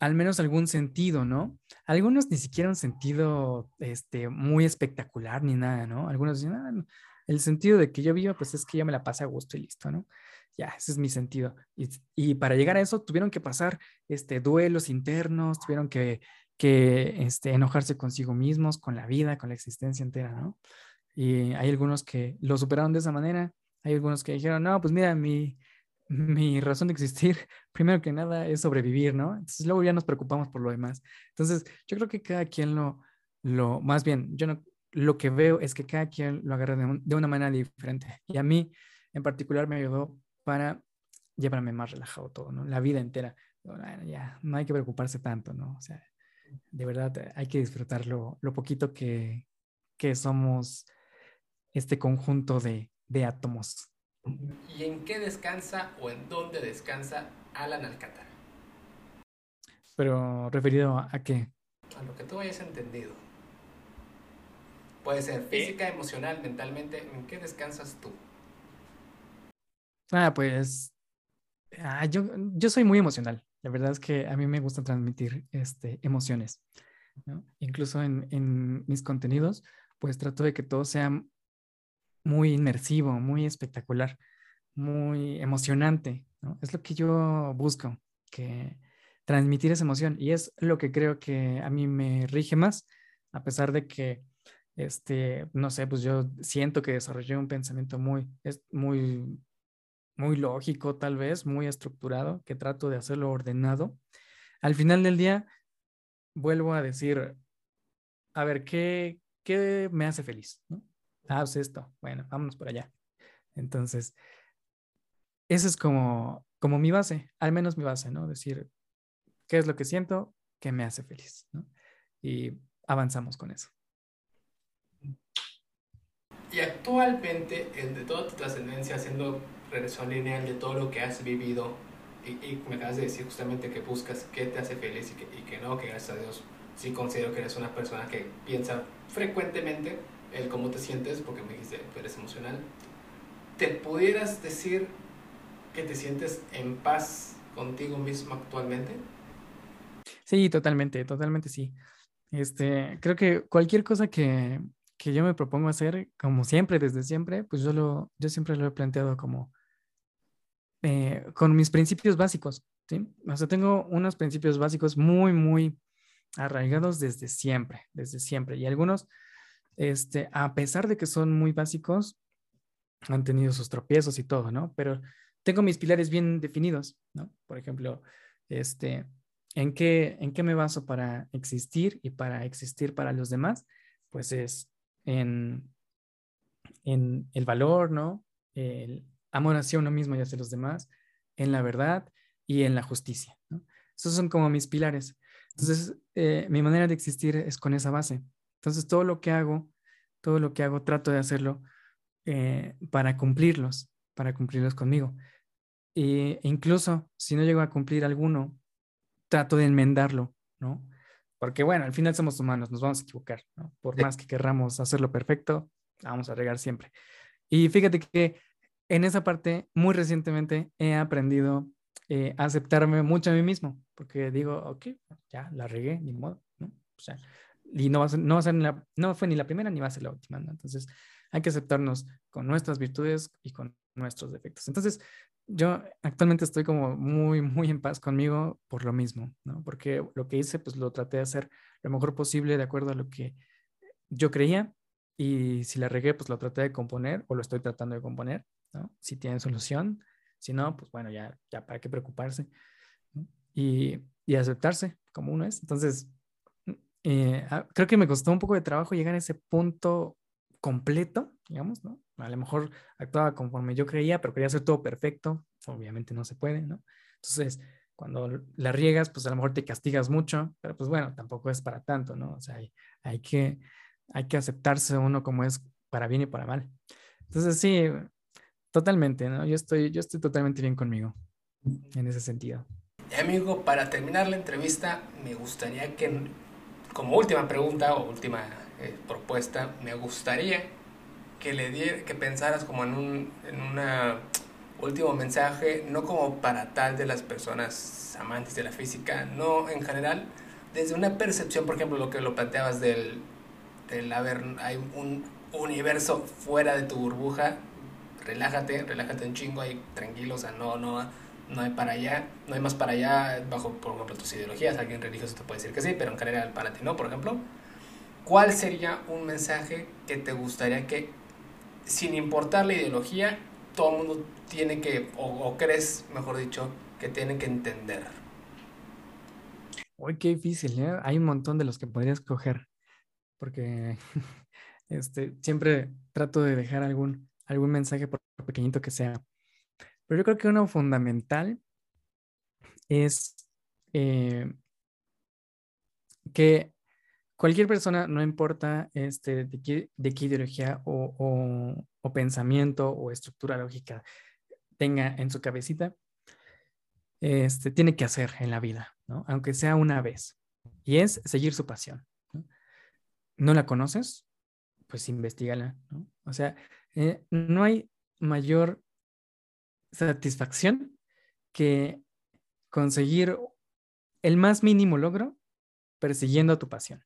al menos algún sentido, ¿no? Algunos ni siquiera un sentido este, muy espectacular ni nada, ¿no? Algunos decían, ah, el sentido de que yo viva, pues es que yo me la pasé a gusto y listo, ¿no? Ya, ese es mi sentido. Y, y para llegar a eso tuvieron que pasar este, duelos internos, tuvieron que, que este, enojarse consigo mismos, con la vida, con la existencia entera, ¿no? Y hay algunos que lo superaron de esa manera. Hay algunos que dijeron, no, pues mira, mi, mi razón de existir, (laughs) primero que nada, es sobrevivir, ¿no? Entonces luego ya nos preocupamos por lo demás. Entonces, yo creo que cada quien lo, lo más bien, yo no, lo que veo es que cada quien lo agarra de, de una manera diferente. Y a mí, en particular, me ayudó para llevarme más relajado todo, ¿no? La vida entera. Ya, no hay que preocuparse tanto, ¿no? O sea, de verdad hay que disfrutarlo, lo poquito que, que somos este conjunto de, de átomos. ¿Y en qué descansa o en dónde descansa Alan Alcántara? Pero referido a qué? A lo que tú hayas entendido. Puede ser física, emocional, mentalmente. ¿En qué descansas tú? Ah, pues ah, yo, yo soy muy emocional. La verdad es que a mí me gusta transmitir este, emociones. Incluso en, en mis contenidos, pues trato de que todo sea muy inmersivo, muy espectacular, muy emocionante. ¿no? Es lo que yo busco, que transmitir esa emoción. Y es lo que creo que a mí me rige más, a pesar de que, este, no sé, pues yo siento que desarrollé un pensamiento muy, es muy, muy lógico tal vez, muy estructurado, que trato de hacerlo ordenado. Al final del día, vuelvo a decir, a ver, ¿qué, qué me hace feliz? ¿no? Ah, pues esto, bueno, vámonos por allá. Entonces, esa es como, como mi base, al menos mi base, ¿no? Decir, ¿qué es lo que siento? que me hace feliz? Y avanzamos con eso. Y actualmente, de toda tu trascendencia, haciendo regresión lineal de todo lo que has vivido, y, me acabas de decir justamente que buscas qué te hace feliz y que, y que no, que gracias a Dios sí considero que eres una persona que piensa frecuentemente el cómo te sientes, porque me dijiste eres emocional, ¿te pudieras decir que te sientes en paz contigo mismo actualmente? Sí, totalmente, totalmente sí. Este, creo que cualquier cosa que, que yo me propongo hacer, como siempre, desde siempre, pues yo, lo, yo siempre lo he planteado como eh, con mis principios básicos, ¿sí? O sea, tengo unos principios básicos muy, muy arraigados desde siempre, desde siempre. Y algunos este, a pesar de que son muy básicos, han tenido sus tropiezos y todo, ¿no? Pero tengo mis pilares bien definidos, ¿no? Por ejemplo, este, ¿en qué, en qué me baso para existir y para existir para los demás? Pues es en, en el valor, ¿no? El amor hacia uno mismo y hacia los demás, en la verdad y en la justicia. Esos son como mis pilares. Entonces, eh, mi manera de existir es con esa base. Entonces, todo lo que hago, todo lo que hago, trato de hacerlo eh, para cumplirlos, para cumplirlos conmigo. E incluso si no llego a cumplir alguno, trato de enmendarlo, ¿no? Porque bueno, al final somos humanos, nos vamos a equivocar, ¿no? Por más que querramos hacerlo perfecto, vamos a regar siempre. Y fíjate que en esa parte, muy recientemente he aprendido eh, a aceptarme mucho a mí mismo, porque digo, ok, ya la regué, ni modo, ¿no? O sea, y no, va a no, va a ser no fue ni la primera ni va a ser la última. Entonces, hay que aceptarnos con nuestras virtudes y con nuestros defectos. Entonces, yo actualmente estoy como muy, muy en paz conmigo por lo mismo, ¿no? Porque lo que hice, pues lo traté de hacer lo mejor posible de acuerdo a lo que yo creía y si la regué, pues lo traté de componer o lo estoy tratando de componer, ¿no? Si tiene solución, si no, pues bueno, ya, ya para qué preocuparse y, y aceptarse como uno es. Entonces, eh, ah, creo que me costó un poco de trabajo llegar a ese punto completo, digamos, ¿no? A lo mejor actuaba conforme yo creía, pero quería hacer todo perfecto. Obviamente no se puede, ¿no? Entonces, cuando la riegas, pues a lo mejor te castigas mucho, pero pues bueno, tampoco es para tanto, ¿no? O sea, hay, hay que, hay que aceptarse uno como es para bien y para mal. Entonces, sí, totalmente, ¿no? Yo estoy, yo estoy totalmente bien conmigo en ese sentido. Amigo, para terminar la entrevista, me gustaría que como última pregunta o última eh, propuesta, me gustaría que le diera, que pensaras como en un en una último mensaje, no como para tal de las personas amantes de la física, no en general, desde una percepción, por ejemplo, lo que lo planteabas del, del haber, hay un universo fuera de tu burbuja, relájate, relájate un chingo ahí, tranquilo, o sea, no, no, no hay para allá, no hay más para allá bajo, por ejemplo, tus ideologías, alguien religioso te puede decir que sí, pero en general para ti no, por ejemplo, ¿cuál sería un mensaje que te gustaría que, sin importar la ideología, todo el mundo tiene que, o, crees, mejor dicho, que tiene que entender? Uy, qué difícil, ¿eh? Hay un montón de los que podría escoger, porque (laughs) este, siempre trato de dejar algún, algún mensaje, por pequeñito que sea. Pero yo creo que uno fundamental es eh, que cualquier persona, no importa este, de, qué, de qué ideología o, o, pensamiento o estructura lógica tenga en su cabecita, este, tiene que hacer en la vida, ¿no? aunque sea una vez, y es seguir su pasión. ¿No, la conoces? Pues investigala. ¿no? O sea, eh, no hay mayor satisfacción que conseguir el más mínimo logro persiguiendo tu pasión.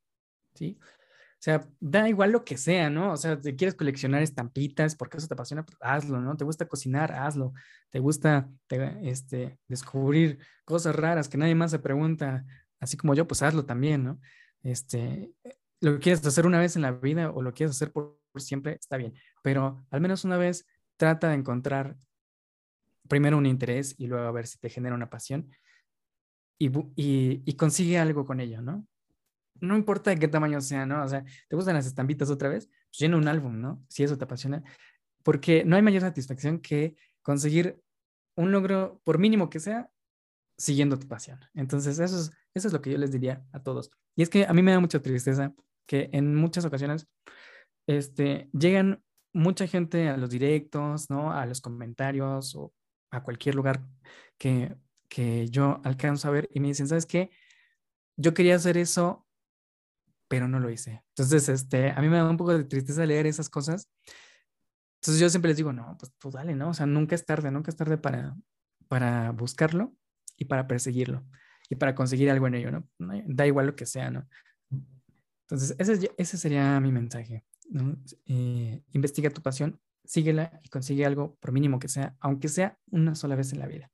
¿sí? O sea, da igual lo que sea, ¿no? O sea, si quieres coleccionar estampitas, porque eso te apasiona, pues hazlo, ¿no? Te gusta cocinar, hazlo. Te gusta este, descubrir cosas raras que nadie más se pregunta, así como yo, pues hazlo también, ¿no? Este, lo quieres hacer una vez en la vida o lo quieres hacer por, siempre, está bien. Pero al menos una vez trata de encontrar primero un interés y luego a ver si te genera una pasión y, y, consigue algo con ello, ¿no? no importa de qué tamaño sea, ¿no? O sea, ¿te gustan las estampitas otra vez? Pues llena un álbum, ¿no? Si eso te apasiona. Porque no hay mayor satisfacción que conseguir un logro, por mínimo que sea, siguiendo tu pasión. Entonces, eso es, eso es lo que yo les diría a todos. Y es que a mí me da mucha tristeza que en muchas ocasiones este, llegan mucha gente a los directos, ¿no? A los comentarios o a cualquier lugar que, que yo alcanzo a ver y me dicen, ¿sabes qué? Yo quería hacer eso pero no lo hice. Entonces, este, a mí me da un poco de tristeza leer esas cosas. Entonces yo siempre les digo, no, pues tú dale, ¿no? O sea, nunca es tarde, nunca es tarde para, para buscarlo y para perseguirlo y para conseguir algo en ello, ¿no? Da igual lo que sea, ¿no? Entonces, ese, ese sería mi mensaje, ¿no? Eh, investiga tu pasión, síguela y consigue algo, por mínimo que sea, aunque sea una sola vez en la vida.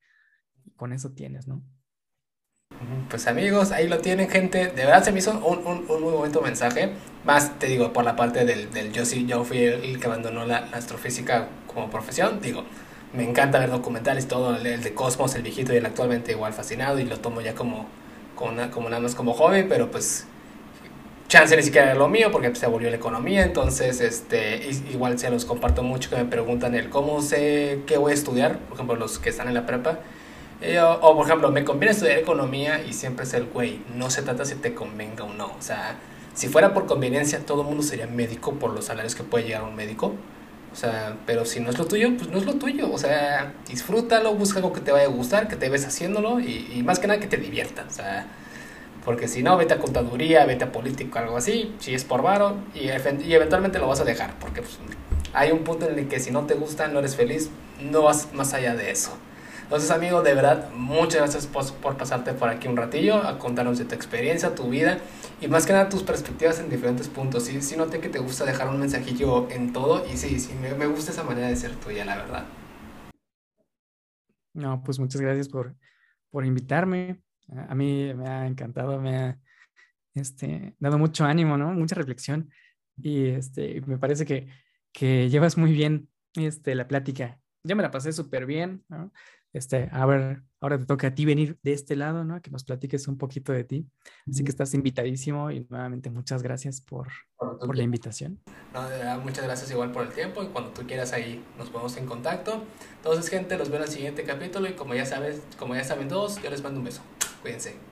Y con eso tienes, ¿no? Pues amigos, ahí lo tienen gente. De verdad se me hizo un, un, un muy bonito mensaje. Más te digo, por la parte del, del yo sí, yo fui el, que abandonó la, astrofísica como profesión. Digo, me encanta ver documentales, todo el, de Cosmos, el viejito y el actualmente igual fascinado. Y lo tomo ya como, como, como nada más como joven, pero pues chance ni siquiera era lo mío porque se volvió la economía. Entonces, este, igual se los comparto mucho que me preguntan el cómo sé qué voy a estudiar. Por ejemplo, los que están en la prepa eh, o, por ejemplo, me conviene estudiar economía y siempre es el güey. No se trata si te convenga o no. O sea, si fuera por conveniencia, todo el mundo sería médico por los salarios que puede llegar un médico. O sea, pero si no es lo tuyo, pues no es lo tuyo. O sea, disfrútalo, busca algo que te vaya a gustar, que te ves haciéndolo y, más que nada que te divierta. O sea, porque si no, vete a contaduría, vete a político, algo así, si es por varo y, eventualmente lo vas a dejar. Porque pues, hay un punto en el que si no te gusta, no eres feliz, no vas más allá de eso. Entonces, amigo, de verdad, muchas gracias por, pasarte por aquí un ratillo a contarnos de tu experiencia, tu vida y más que nada tus perspectivas en diferentes puntos. Sí, sí noté que te gusta dejar un mensajillo en todo y sí, sí, me, gusta esa manera de ser tuya, la verdad. No, pues muchas gracias por, por invitarme. A mí me ha encantado, me ha este, dado mucho ánimo, ¿no? Mucha reflexión y este, me parece que, que llevas muy bien este, la plática. Yo me la pasé súper bien, ¿no? este, a ver, ahora te toca a ti venir de este lado, ¿no? Que nos platiques un poquito de ti. Así que estás invitadísimo y nuevamente muchas gracias por, por, la invitación. No, de verdad, muchas gracias igual por el tiempo y cuando tú quieras ahí nos ponemos en contacto. Entonces, gente, los veo en el siguiente capítulo y como ya sabes, como ya saben todos, yo les mando un beso. 规则。